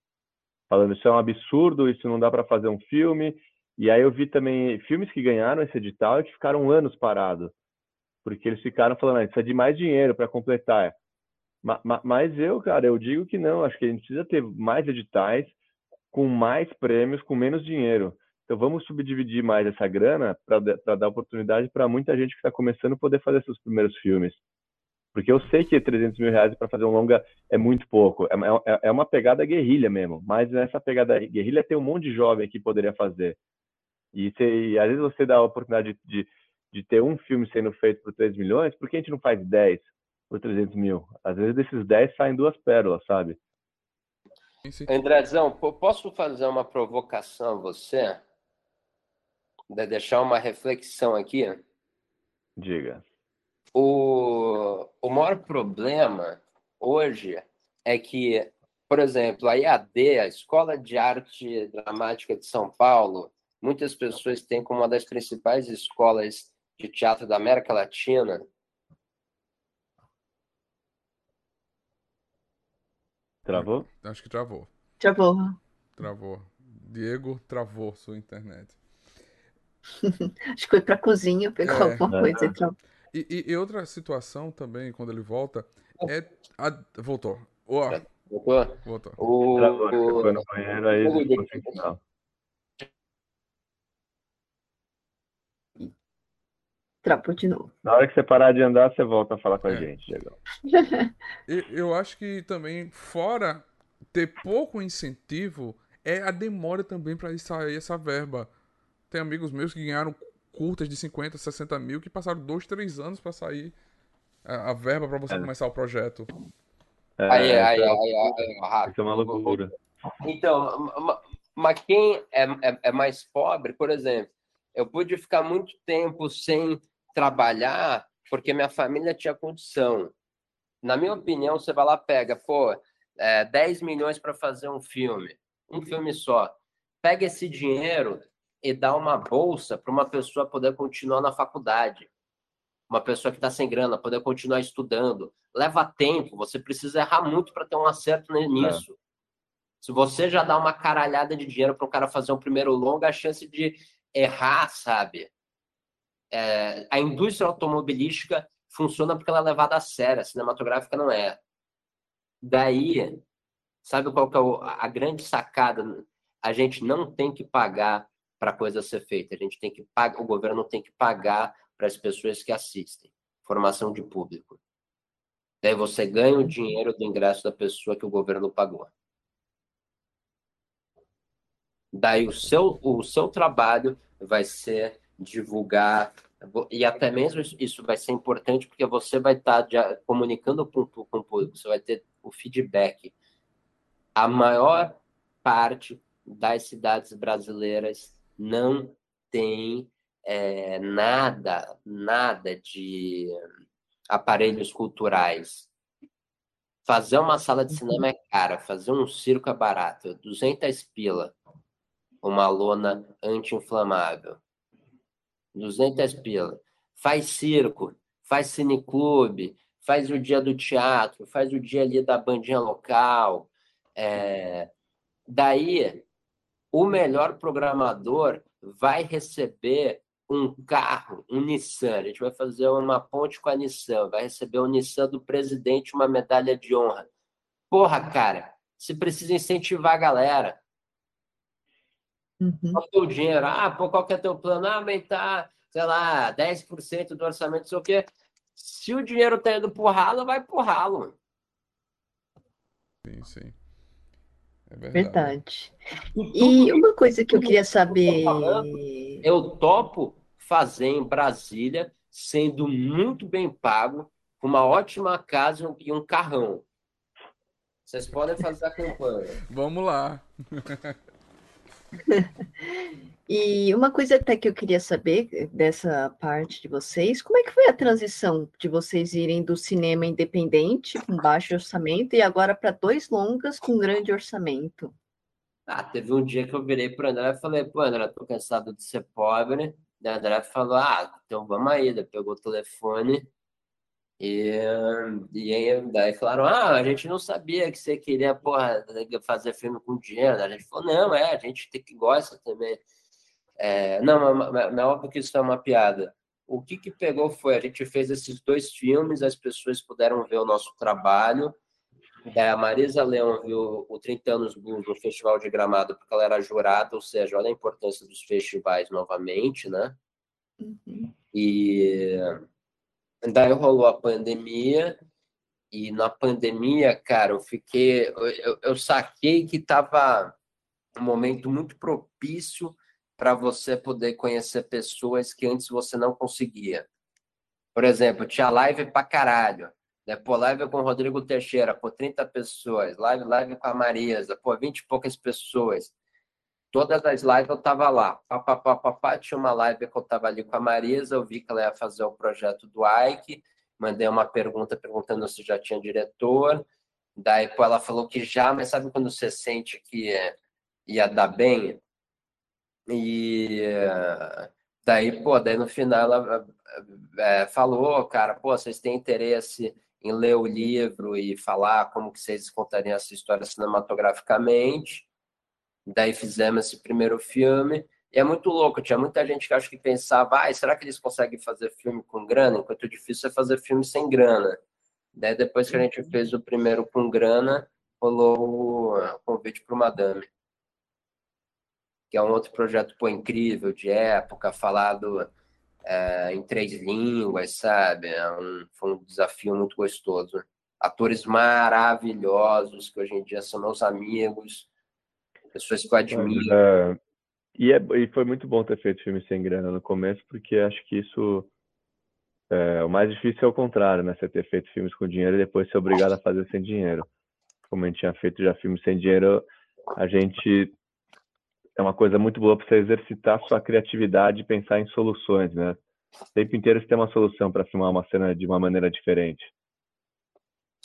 Falando, isso é um absurdo, isso não dá para fazer um filme, E aí eu vi também filmes que ganharam esse edital e que ficaram anos parados, porque eles ficaram falando, ah, precisa de mais dinheiro para completar. Mas eu, cara, eu digo que não, acho que a gente precisa ter mais editais com mais prêmios, com menos dinheiro. Então vamos subdividir mais essa grana para dar oportunidade para muita gente que está começando poder fazer seus primeiros filmes. Porque eu sei que 300 mil reais para fazer um longa é muito pouco. É, é, é, uma pegada guerrilha mesmo. Mas nessa pegada guerrilha tem um monte de jovem que poderia fazer. E, e às vezes você dá a oportunidade de, de, de, ter um filme sendo feito por 3 milhões, por que a gente não faz 10 por 300 mil? Às vezes desses 10 saem duas pérolas, sabe? Andrezão, posso fazer uma provocação a você? de deixar uma reflexão aqui. Diga. O, o maior problema hoje é que, por exemplo, a IAD, a Escola de Arte Dramática de São Paulo, muitas pessoas têm como uma das principais escolas de teatro da América Latina. Travou? Acho que travou. Travou. Travou. Diego travou sua internet. <laughs> Acho que foi pra cozinha pegar é. alguma coisa e E, e, outra situação também, quando ele volta, é. A... Voltou. Oh. Voltou? Voltou. O... Travou, foi no banheiro aí. Travou de novo. Na hora que você parar de andar, você volta a falar com a é. gente, Diego. <laughs> eu acho que também, fora ter pouco incentivo, é a demora também para sair essa verba. Tem amigos meus que ganharam curtas de 50, 60 mil que passaram dois, três anos para sair a, a, verba para você é. começar o projeto. É, aí, aí, aí, aí, aí, Isso é uma loucura. Então, mas quem é, é, é mais pobre, por exemplo, eu pude ficar muito tempo sem trabalhar porque minha família tinha condição. Na minha opinião, você vai lá pega, pô, é, 10 milhões para fazer um filme, um filme só. Pega esse dinheiro, e dar uma bolsa para uma pessoa poder continuar na faculdade. Uma pessoa que está sem grana, poder continuar estudando. Leva tempo, você precisa errar muito para ter um acerto nisso. É. Se você já dá uma caralhada de dinheiro para o cara fazer um primeiro longa, a chance de errar, sabe? É, a indústria automobilística funciona porque ela é levada a sério, a cinematográfica não é. Daí, sabe qual que é a grande sacada? A gente não tem que pagar para a coisa ser feita. A gente tem que pagar, o governo tem que pagar para as pessoas que assistem. Formação de público. Daí você ganha o dinheiro do ingresso da pessoa que o governo pagou. Daí o seu, o seu trabalho vai ser divulgar, e até mesmo isso vai ser importante porque você vai estar tá comunicando com, com o público, você vai ter o feedback. A maior parte das cidades brasileiras não tem é, nada, nada de aparelhos culturais. Fazer uma sala de cinema é cara, fazer um circo é barato, 200 pila, uma lona anti-inflamável. 200 pila. Faz circo, faz cineclube, faz o dia do teatro, faz o dia ali da bandinha local. É... Daí o melhor programador vai receber um carro, um Nissan. A gente vai fazer uma ponte com a Nissan, vai receber o Nissan do presidente, uma medalha de honra. Porra, cara, você precisa incentivar a galera. Uhum. Qual é o dinheiro? Ah, pô, qual que é teu plano? Ah, aumentar, sei lá, 10% do orçamento, não sei o quê. Se o dinheiro tá indo pro ralo, vai pro ralo. Sim, sim. É verdade. verdade. E, uma coisa que eu queria saber. Eu topo fazer em Brasília, sendo muito bem pago, com uma ótima casa e um carrão. Vocês podem fazer a campanha. Vamos lá. <laughs> <laughs> E uma coisa até que eu queria saber dessa parte de vocês, como é que foi a transição de vocês irem do cinema independente, com baixo orçamento, e agora para dois longas com grande orçamento? Ah, teve um dia que eu virei para André e falei, pô, André, tô cansado de ser pobre. O André falou, ah, então vamos aí. Ele pegou o telefone e, e aí, daí falaram, ah, a gente não sabia que você queria, porra, fazer filme com dinheiro. A gente falou, não, é, a gente tem que gosta também. É, não, é óbvio que isso é uma piada. O que, que pegou foi, a gente fez esses dois filmes, as pessoas puderam ver o nosso trabalho, é, a Marisa Leão viu o 30 anos Blues no Festival de Gramado porque ela era jurada, ou seja, olha a importância dos festivais novamente, né? Uhum. E daí rolou a pandemia e na pandemia, cara, eu fiquei, eu, eu saquei que tava um momento muito propício para você poder conhecer pessoas que antes você não conseguia. Por exemplo, tinha live pra caralho. Né? Live com o Rodrigo Teixeira, pô, 30 pessoas. Live, live com a Marisa, pô, 20 e poucas pessoas. Todas as lives eu tava lá. Pá, pá, pá, pá, pá. Tinha uma live que eu tava ali com a Marisa, eu vi que ela ia fazer o projeto do Ike, mandei uma pergunta perguntando se já tinha diretor. Daí, pô, ela falou que já, mas sabe quando você sente que ia dar bem? E daí, pô, daí no final ela é, falou, cara, pô, vocês têm interesse em ler o livro e falar como que vocês contariam essa história cinematograficamente. Daí fizemos esse primeiro filme. E é muito louco, tinha muita gente que acho que pensava, ah, será que eles conseguem fazer filme com grana? Enquanto o difícil é fazer filme sem grana. Daí depois que a gente fez o primeiro com grana, rolou o convite para o Madame. Que é um outro projeto pô, incrível, de época, falado é, em três línguas, sabe? É um, foi um desafio muito gostoso. Atores maravilhosos, que hoje em dia são meus amigos, pessoas que eu admiro. É, e, é, e foi muito bom ter feito filme sem grana no começo, porque acho que isso. É, o mais difícil é o contrário, né? Você ter feito filmes com dinheiro e depois ser obrigado a fazer sem dinheiro. Como a gente tinha feito já filmes sem dinheiro, a gente é uma coisa muito boa para você exercitar sua criatividade e pensar em soluções, né? O tempo inteiro você tem uma solução para filmar uma cena de uma maneira diferente.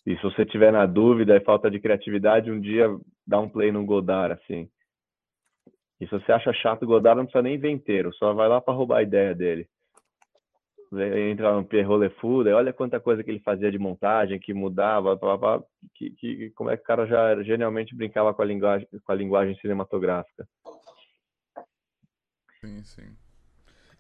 E se você tiver na dúvida e falta de criatividade, um dia dá um play no Godard, assim. E se você acha chato o Godard, não precisa nem ver inteiro, só vai lá para roubar a ideia dele. Entra no Pierrot Le Fou, olha quanta coisa que ele fazia de montagem, que mudava, blá, blá, que, que, como é que o cara já genialmente brincava com a linguagem, com a linguagem cinematográfica. Sim, sim.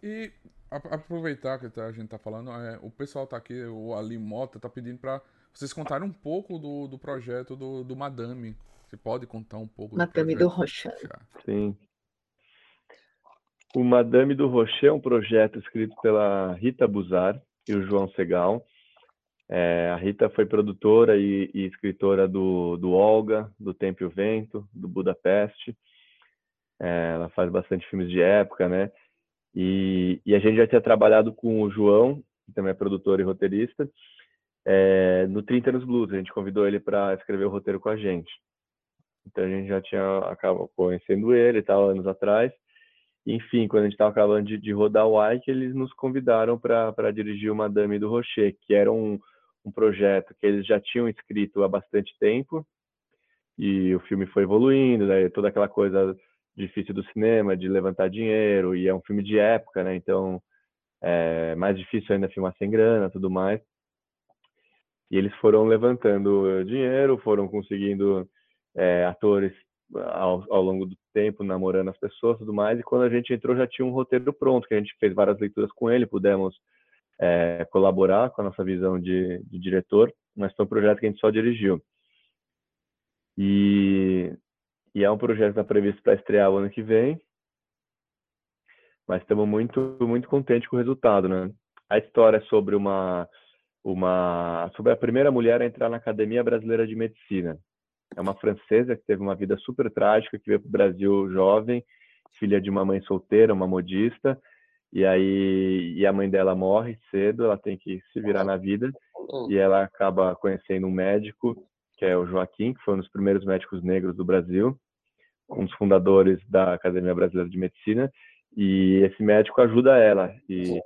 E aproveitar que tá, a gente tá falando, é, o pessoal tá aqui, o Ali Mota tá pedindo para vocês contarem um pouco do, do projeto do, do Madame. Você pode contar um pouco Madame do, do Rocher. Sim. O Madame do Rocher é um projeto escrito pela Rita Buzar e o João Segal. É, a Rita foi produtora e, e, escritora do, do Olga, do Tempo e o Vento, do Budapeste. É, ela faz bastante filmes de época, né? E, e, a gente já tinha trabalhado com o João, que também é produtor e roteirista, é, no 30 Anos Blues. A gente convidou ele para escrever o roteiro com a gente. Então a gente já tinha acabado conhecendo ele e tal, anos atrás. Enfim, quando a gente estava acabando de, de, rodar o Ike, eles nos convidaram para dirigir o Madame do Rocher, que era um, um projeto que eles já tinham escrito há bastante tempo. E o filme foi evoluindo, né? toda aquela coisa difícil do cinema, de levantar dinheiro, e é um filme de época, né? Então é mais difícil ainda filmar sem grana, tudo mais. E eles foram levantando dinheiro, foram conseguindo é, atores ao, ao, longo do tempo, namorando as pessoas, tudo mais. E quando a gente entrou, já tinha um roteiro pronto, que a gente fez várias leituras com ele, pudemos é, colaborar com a nossa visão de, de diretor, mas foi um projeto que a gente só dirigiu. E e é um projeto que está previsto para estrear o ano que vem. Mas estamos muito, muito contentes com o resultado, né? A história é sobre uma, uma, sobre a primeira mulher a entrar na Academia Brasileira de Medicina. É uma francesa que teve uma vida super trágica, que veio para o Brasil jovem, filha de uma mãe solteira, uma modista, e aí e a mãe dela morre cedo, ela tem que se virar na vida, e ela acaba conhecendo um médico que é o Joaquim, que foi um dos primeiros médicos negros do Brasil, um dos fundadores da Academia Brasileira de Medicina, e esse médico ajuda ela, e,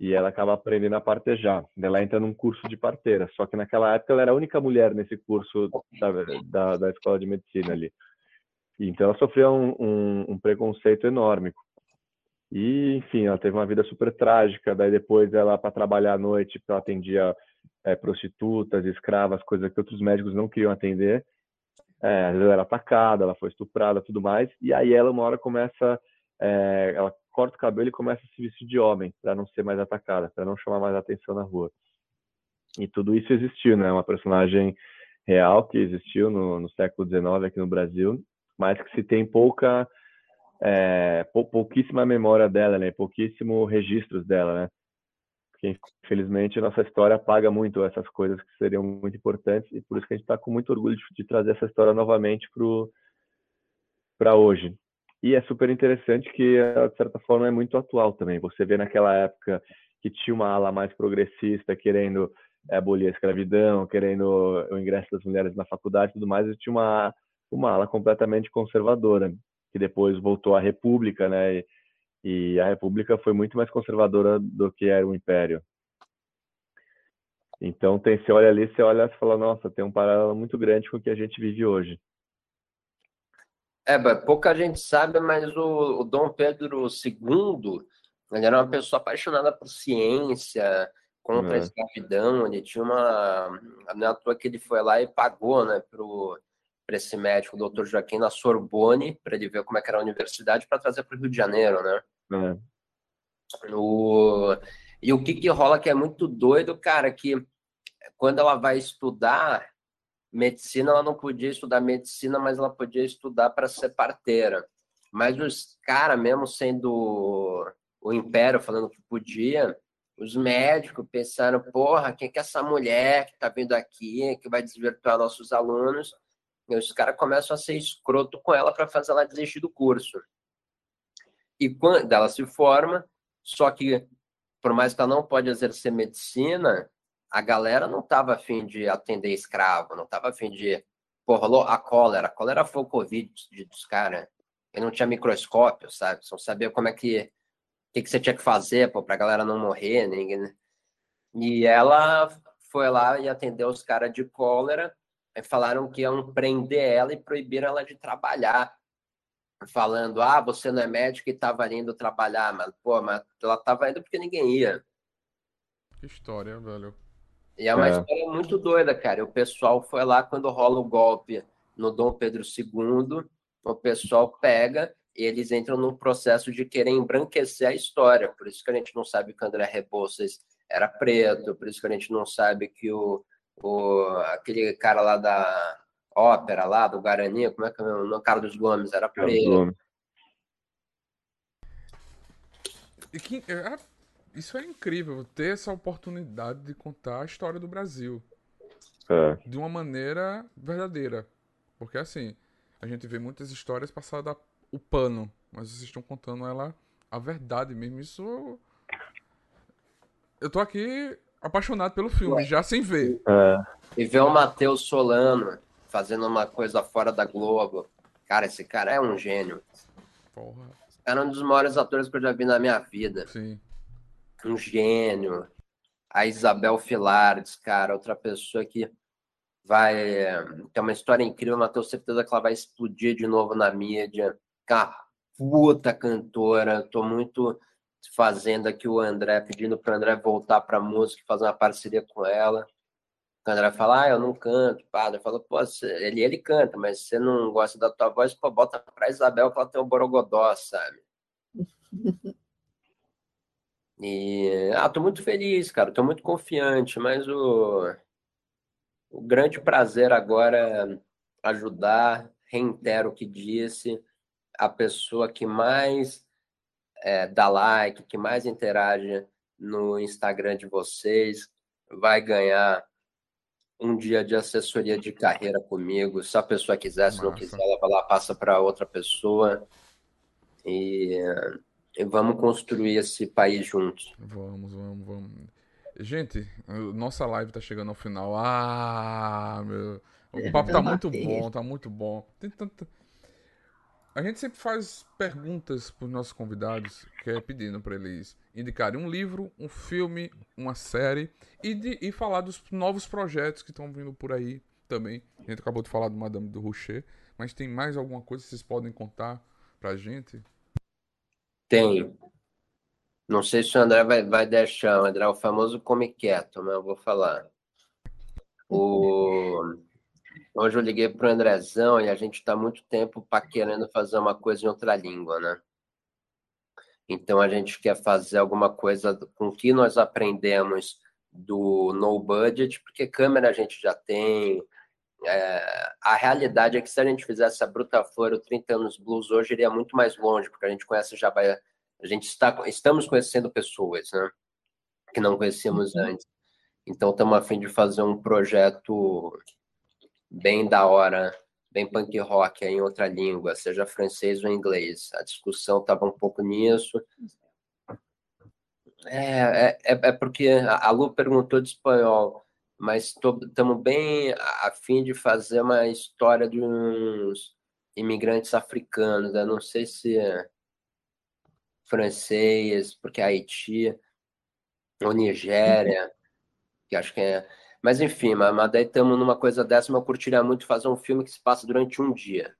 e ela acaba aprendendo a partejar. Ela entra num curso de parteira, só que naquela época ela era a única mulher nesse curso da, da, da escola de medicina ali. Então ela sofreu um, um, um preconceito enorme. E, enfim, ela teve uma vida super trágica. Daí depois ela, para trabalhar à noite, ela atendia é, prostitutas, escravas, coisas que outros médicos não queriam atender. É, ela era atacada, ela foi estuprada, tudo mais. E aí ela uma hora começa é, ela corta o cabelo e começa a se vestir de homem para não ser mais atacada, para não chamar mais atenção na rua. E tudo isso existiu, né? Uma personagem real que existiu no, no século XIX aqui no Brasil, mas que se tem pouca, é, pou, pouquíssima memória dela, né? Pouquíssimo registros dela, né? Porque, infelizmente, a nossa história apaga muito essas coisas que seriam muito importantes e por isso que a gente está com muito orgulho de, de, trazer essa história novamente para hoje. E é super interessante que, de certa forma, é muito atual também. Você vê naquela época que tinha uma ala mais progressista querendo é, abolir a escravidão, querendo o ingresso das mulheres na faculdade e tudo mais, e tinha uma, uma ala completamente conservadora, que depois voltou à República, né? E, e a República foi muito mais conservadora do que era o Império. Então, tem, você olha ali, você olha e fala, nossa, tem um paralelo muito grande com o que a gente vive hoje. É, pouca gente sabe, mas o, o Dom Pedro II, ele era uma pessoa apaixonada por ciência, contra é. a escravidão, ele tinha uma... Não é à toa que ele foi lá e pagou, né, pro para esse médico, o doutor Joaquim, na Sorbonne, para ele ver como é que era a universidade, para trazer para o Rio de Janeiro, né? É. O... E o que, que rola que é muito doido, cara, que quando ela vai estudar medicina, ela não podia estudar medicina, mas ela podia estudar para ser parteira. Mas os caras, mesmo sendo o império falando que podia, os médicos pensaram, porra, quem que é essa mulher que tá vindo aqui, que vai desvirtuar nossos alunos? E os caras começam a ser escroto com ela para fazer ela desistir do curso. E quando ela se forma, só que, por mais que ela não pode exercer medicina, a galera não estava afim de atender escravo, não estava afim de. Pô, rolou a cólera. A cólera foi o Covid dos caras. E não tinha microscópio, sabe? Só sabia como é que. O que, que você tinha que fazer para a galera não morrer. Ninguém... E ela foi lá e atendeu os caras de cólera falaram que iam prender ela e proibiram ela de trabalhar. Falando, ah, você não é médico e estava indo trabalhar, mas, pô, mas ela estava indo porque ninguém ia. Que história, velho. E é uma é. história muito doida, cara. O pessoal foi lá quando rola o golpe no Dom Pedro II, o pessoal pega e eles entram num processo de querer embranquecer a história. Por isso que a gente não sabe que o André Rebouças era preto, por isso que a gente não sabe que o o, aquele cara lá da ópera lá, do Guarani, como é que é o nome? Carlos Gomes, era preto. E que, é, isso é incrível, ter essa oportunidade de contar a história do Brasil. É. De uma maneira verdadeira. Porque assim, a gente vê muitas histórias passadas o pano, mas vocês estão contando ela a verdade mesmo. Isso. Eu tô aqui apaixonado pelo filme, já sem ver. É. E ver o Matheus Solano fazendo uma coisa fora da Globo. Cara, esse cara é um gênio. Porra. Esse cara é um dos maiores atores que eu já vi na minha vida. Sim. Um gênio. A Isabel Filardes, cara, outra pessoa que vai ter uma história incrível, mas tenho certeza que ela vai explodir de novo na mídia. Cara, puta cantora. Tô muito fazendo aqui o André, pedindo para André voltar para música, fazer uma parceria com ela. O André fala, ah, eu não canto, padre. Fala, pô, ele, ele canta, mas você não gosta da tua voz, pô, bota para Isabel que ela tem um borogodó, sabe? <laughs> E, ah, tô muito feliz, cara, tô muito confiante, mas o, o grande prazer agora é ajudar, reitero o que disse, a pessoa que mais é, dá like, que mais interage no Instagram de vocês, vai ganhar um dia de assessoria de carreira comigo. Se a pessoa quiser, se Nossa. não quiser, ela vai lá, passa para outra pessoa. E, e, vamos construir esse país juntos. Vamos, vamos, vamos. Gente, nossa live tá chegando ao final. Ah, meu. O <laughs> papo tá muito bom, tá muito bom. Tem tanto. A gente sempre faz perguntas para os nossos convidados, que é pedindo para eles indicarem um livro, um filme, uma série e, de, e falar dos novos projetos que estão vindo por aí também. A gente acabou de falar do Madame do Rocher, mas tem mais alguma coisa que vocês podem contar para a gente? Tem. Não sei se o André vai, vai deixar. O André é o famoso come quieto, mas eu vou falar. O Hoje eu liguei para o Andrezão e a gente está muito tempo querendo fazer uma coisa em outra língua, né? Então a gente quer fazer alguma coisa com que nós aprendemos do no budget, porque câmera a gente já tem. É, a realidade é que se a gente fizesse a Bruta Flor o 30 anos blues hoje iria muito mais longe, porque a gente conhece já a gente está estamos conhecendo pessoas, né, que não conhecíamos uhum. antes. Então estamos a fim de fazer um projeto bem da hora, bem punk rock em outra língua, seja francês ou inglês. A discussão estava um pouco nisso. É, é, é, é porque a Lu perguntou de espanhol, mas estamos bem a, fim de fazer uma história de uns imigrantes africanos. Eu não sei se é francês, porque é Haiti, ou Nigéria, que acho que é. Mas enfim, mas, mas daí estamos numa coisa dessa, mas eu curtiria muito fazer um filme que se passa durante um dia.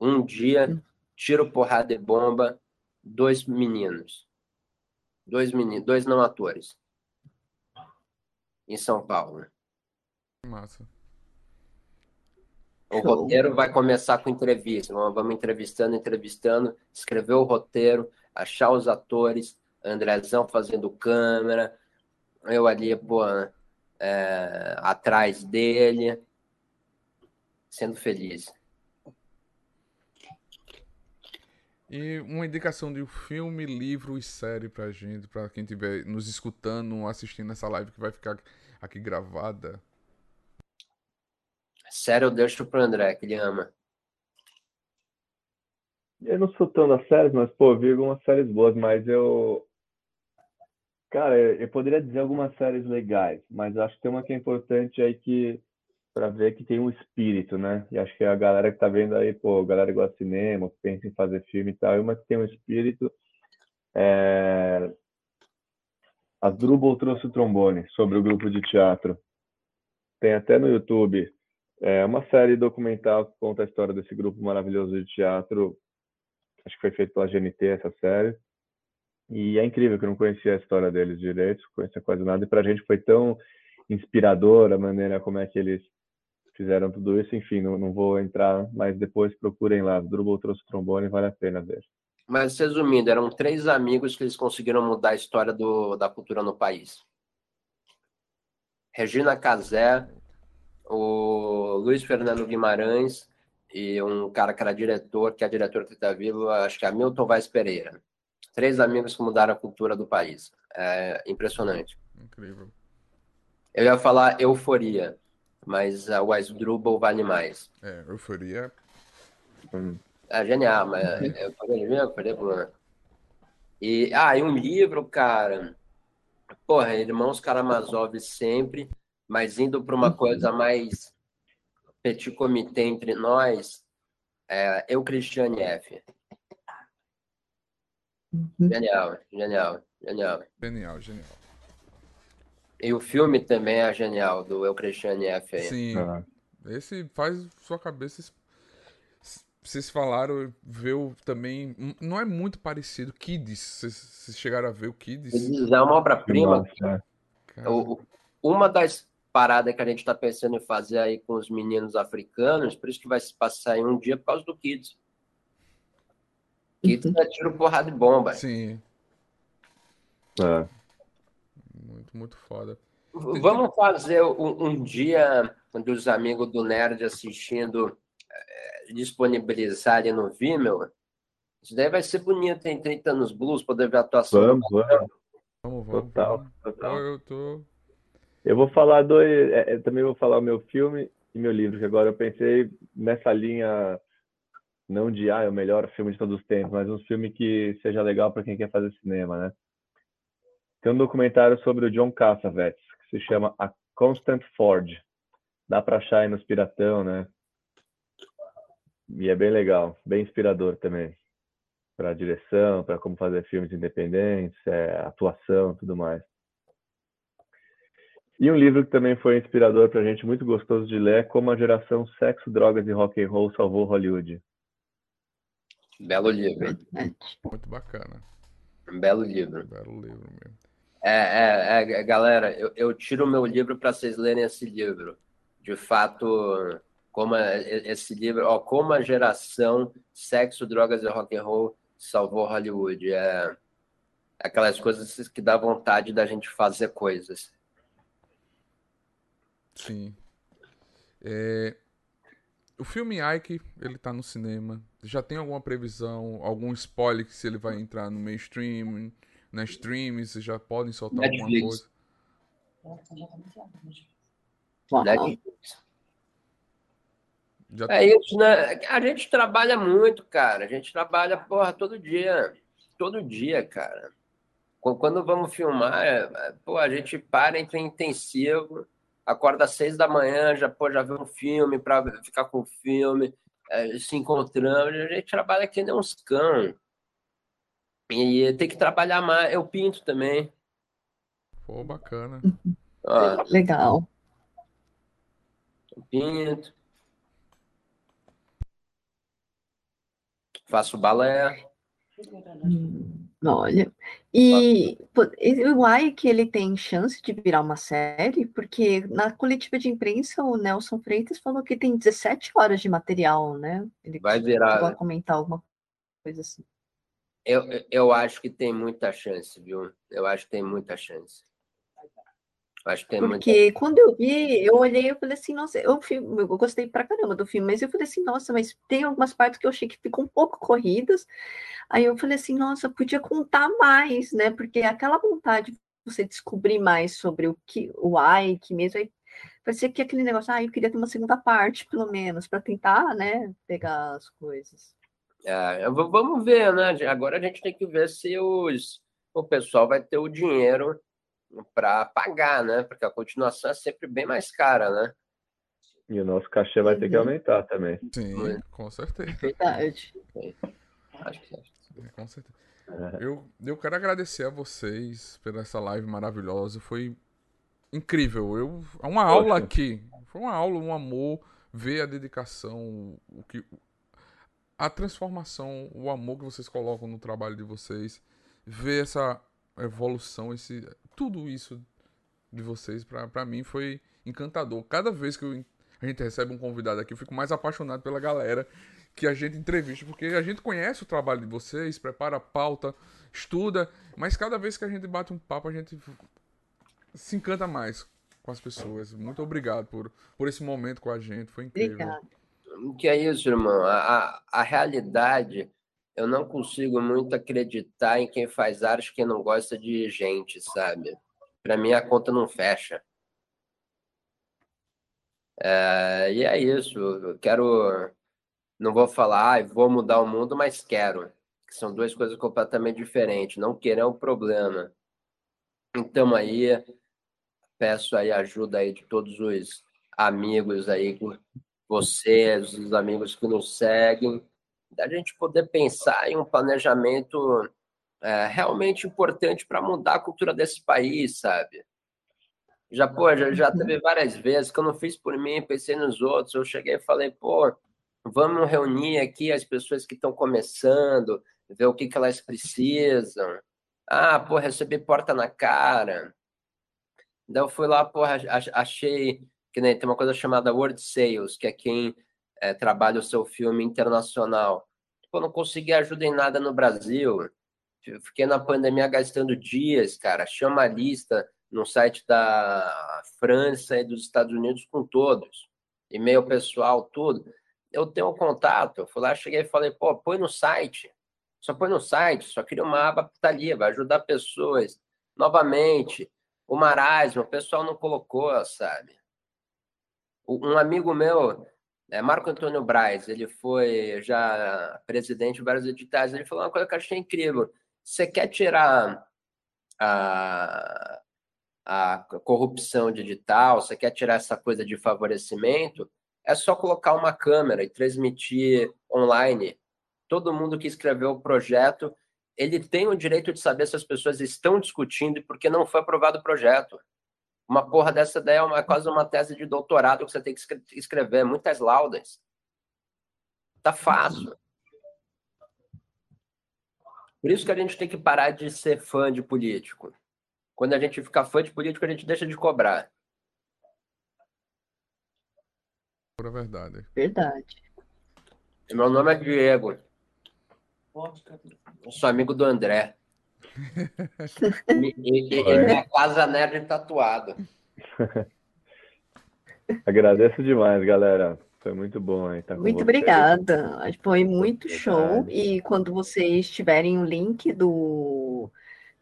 Um dia, tiro, porrada e bomba, dois meninos. Dois meninos, dois não atores. Em São Paulo. Massa. O roteiro vai começar com entrevista. Vamos entrevistando, entrevistando, escrever o roteiro, achar os atores, Andrezão fazendo câmera, eu ali, pô, é, atrás dele, sendo feliz. E uma indicação de um filme, livro e série pra gente, pra quem estiver nos escutando, assistindo essa live que vai ficar aqui gravada. Sério, eu deixo pro André, que ele ama. Eu não sou tão das séries, mas, pô, vi algumas séries boas, mas eu. Cara, eu poderia dizer algumas séries legais, mas acho que tem uma que é importante aí que para ver que tem um espírito, né? E acho que a galera que tá vendo aí, pô, a galera gosta de cinema, pensa em fazer filme e tal, que tem um espírito. É... A Drubal trouxe o trombone sobre o grupo de teatro. Tem até no YouTube. É uma série documental que conta a história desse grupo maravilhoso de teatro. Acho que foi feito pela GNT essa série. E é incrível que eu não conhecia a história deles direito, conhecia quase nada. E pra gente foi tão inspirador a maneira como é que eles fizeram tudo isso. Enfim, não, não vou entrar, mas depois procurem lá. Drubal trouxe trombone, vale a pena ver. Mas resumindo, eram três amigos que eles conseguiram mudar a história do, da cultura no país. Regina Casé, o Luiz Fernando Guimarães e um cara que era diretor, que é diretor que está vivo, acho que é Milton Vaz Pereira. Três amigos que mudaram a cultura do país. É impressionante. Incrível. Eu ia falar euforia, mas a Wise Drubal vale mais. É, euforia. Hum. É genial, mas euforia, euforia E, ah, e um livro, cara. Porra, Irmãos Karamazov sempre, mas indo para uma coisa mais petit comité entre nós, é, eu, Cristiane F. Genial, genial, genial. Genial, genial. E o filme também é genial, do Eu Cristiane F. Aí. Sim. Ah. Esse faz sua cabeça. Vocês falaram, viu também. Não é muito parecido. Kids. Vocês chegaram a ver o Kids? Kids é uma obra-prima. Uma das paradas que a gente está pensando em fazer aí com os meninos africanos, por isso que vai se passar em um dia por causa do Kids. Kids é tiro porrada de bomba. Sim. É. Muito, muito foda. Vamos fazer um, um dia dos amigos do Nerd assistindo, é, disponibilizarem no Vimeo. Isso daí vai ser bonito, tem 30 anos blues, poder ver a atuação. Vamos, vamos. Vamos, vamos. Total, total. Eu, tô... eu vou falar dois. É, é, também vou falar o meu filme e meu livro, que agora eu pensei nessa linha não de ah, é o melhor filme de todos os tempos, mas um filme que seja legal para quem quer fazer cinema, né? Tem um documentário sobre o John Cassavetes, que se chama A Constant Forge. Dá para achar aí nos Piratão, né? E é bem legal, bem inspirador também. Para direção, para como fazer filmes independentes, é, atuação, tudo mais. E um livro que também foi inspirador para a gente, muito gostoso de ler, é Como a geração sexo, drogas e rock and roll salvou Hollywood. Belo livro. Muito bacana. Um belo livro. Belo livro mesmo. É, é, é galera, eu, eu tiro o meu livro para vocês lerem esse livro. De fato, como esse livro, ó, como a geração sexo, drogas e rock and roll salvou Hollywood. É aquelas coisas que dá vontade da gente fazer coisas. Sim. É... O filme Ike, ele tá no cinema. Já tem alguma previsão, algum spoiler que se ele vai entrar no mainstream, na streams, vocês já podem soltar Netflix. alguma coisa? Netflix. Já... É isso, né? A gente trabalha muito, cara. A gente trabalha, porra, todo dia. Todo dia, cara. Quando vamos filmar, é, é, pô, a gente para, entra em intensivo, acorda às seis da manhã, já, pô, já vê um filme para ficar com o filme, é, se encontramos. A gente trabalha aqui nem uns cães. E tem que trabalhar mais. Eu pinto também. Pô, bacana. Ó, Legal. Eu pinto. Faço balé. Hum, olha, e o Ike ele tem chance de virar uma série, porque na coletiva de imprensa o Nelson Freitas falou que tem 17 horas de material, né? Ele vai virar. Vai comentar alguma coisa assim. Eu, eu acho que tem muita chance, viu? Eu acho que tem muita chance. Acho que tem Porque muita... quando eu vi, eu olhei e falei assim, nossa, eu, eu gostei pra caramba do filme, mas eu falei assim, nossa, mas tem algumas partes que eu achei que ficam um pouco corridas. Aí eu falei assim, nossa, podia contar mais, né? Porque aquela vontade de você descobrir mais sobre o que o Ike mesmo, aí parecia que aquele negócio, ah, eu queria ter uma segunda parte, pelo menos, para tentar, né, pegar as coisas. É, vamos ver, né? Agora a gente tem que ver se os, o pessoal vai ter o dinheiro para pagar, né? Porque a continuação é sempre bem mais cara, né? E o nosso cachê vai ter que uhum. aumentar também. Sim, com certeza. Verdade. Acho que é. Com certeza. É. Eu, eu quero agradecer a vocês pela essa live maravilhosa. Foi incrível. Eu, é uma aula aqui. Foi uma aula, um amor, ver a dedicação, o que, a transformação, o amor que vocês colocam no trabalho de vocês, ver essa evolução, esse tudo isso de vocês, para mim foi encantador. Cada vez que eu, a gente recebe um convidado aqui, eu fico mais apaixonado pela galera que a gente entrevista, porque a gente conhece o trabalho de vocês, prepara a pauta, estuda, mas cada vez que a gente bate um papo, a gente se encanta mais com as pessoas. Muito obrigado por, por esse momento com a gente, foi incrível. Obrigado. Que é isso, irmão. A, a, a realidade eu não consigo muito acreditar em quem faz arte quem não gosta de gente, sabe? Para mim a conta não fecha. É, e é isso. Eu quero. Não vou falar, ah, vou mudar o mundo, mas quero. Que são duas coisas completamente diferentes. Não querer é um problema. Então aí peço aí ajuda aí de todos os amigos aí, vocês, os amigos que nos seguem da gente poder pensar em um planejamento é, realmente importante para mudar a cultura desse país, sabe? Já, pô, já, já teve várias vezes que eu não fiz por mim, pensei nos outros. Eu cheguei e falei, pô, vamos reunir aqui as pessoas que estão começando, ver o que, que elas precisam. Ah, pô, recebi porta na cara. Daí eu fui lá, porra, achei que tem uma coisa chamada World Sales, que é quem é, trabalha o seu filme internacional. Tipo, eu não consegui ajuda em nada no Brasil. Fiquei na pandemia gastando dias, cara. Chama a lista no site da França e dos Estados Unidos com todos. E-mail pessoal, tudo. Eu tenho um contato. Eu fui lá, cheguei e falei, pô, põe no site. Só põe no site, só cria uma aba que tá ali, vai ajudar pessoas. Novamente, o marasmo, o pessoal não colocou, sabe? Um amigo meu, é, Marco Antônio Braz, ele foi já presidente de vários editais, ele falou uma coisa que eu achei incrível. Você quer tirar a, a corrupção digital, você quer tirar essa coisa de favorecimento, é só colocar uma câmera e transmitir online. Todo mundo que escreveu o projeto, ele tem o direito de saber se as pessoas estão discutindo e por que não foi aprovado o projeto. Uma porra dessa daí é uma, quase uma tese de doutorado que você tem que escrever, muitas laudas. Tá fácil. Por isso que a gente tem que parar de ser fã de político. Quando a gente fica fã de político, a gente deixa de cobrar. Pura verdade. Verdade. Meu nome é Diego. Eu sou amigo do André. <laughs> e, e, e minha casa nerd tatuado. <laughs> Agradeço demais, galera. Foi muito bom aí. Tá muito obrigada. Foi muito show. E quando vocês tiverem o link do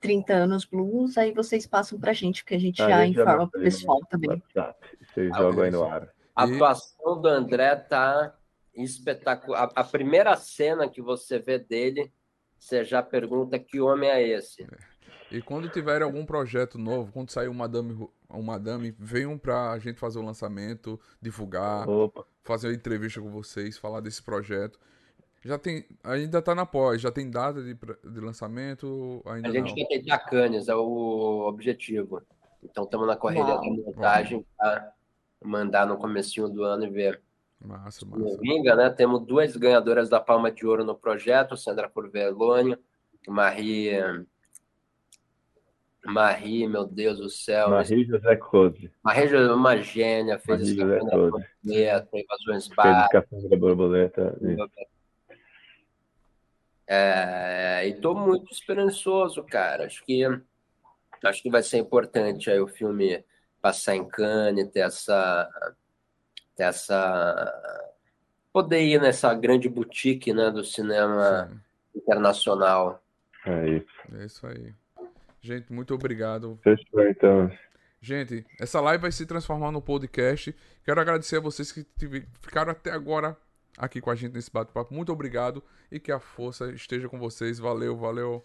30 anos blues, aí vocês passam pra gente, que a gente ah, já informa pro pessoal também. WhatsApp. Vocês ah, jogam aí no ar. A atuação do André tá espetacular. A primeira cena que você vê dele, você já pergunta que homem é esse. É. E quando tiver algum projeto novo, quando sair o Madame, o Madame venham pra gente fazer o lançamento, divulgar, Opa. fazer uma entrevista com vocês, falar desse projeto. Já tem, ainda tá na pós, já tem data de, de lançamento? Ainda a gente não. quer ter a Cannes, é o objetivo. Então estamos na correria da montagem para mandar no comecinho do ano e ver. Massa, massa. Vinga, né? Temos duas ganhadoras da Palma de Ouro no projeto, Sandra Curvelone, Marie Marie, meu Deus do céu. Marie José Cose. Marie José, uma gênia, fez Marie José. Borboleta, Invasões Bar. Fez da Borboleta. É, e tô muito esperançoso, cara. Acho que acho que vai ser importante aí o filme passar em Cannes, ter essa essa poder ir nessa grande boutique, né, do cinema Sim. internacional. É isso. É isso aí. Gente, muito obrigado. Fechou, então. Gente, essa live vai se transformar no podcast. Quero agradecer a vocês que ficaram até agora aqui com a gente nesse bate-papo. Muito obrigado e que a força esteja com vocês. Valeu, valeu.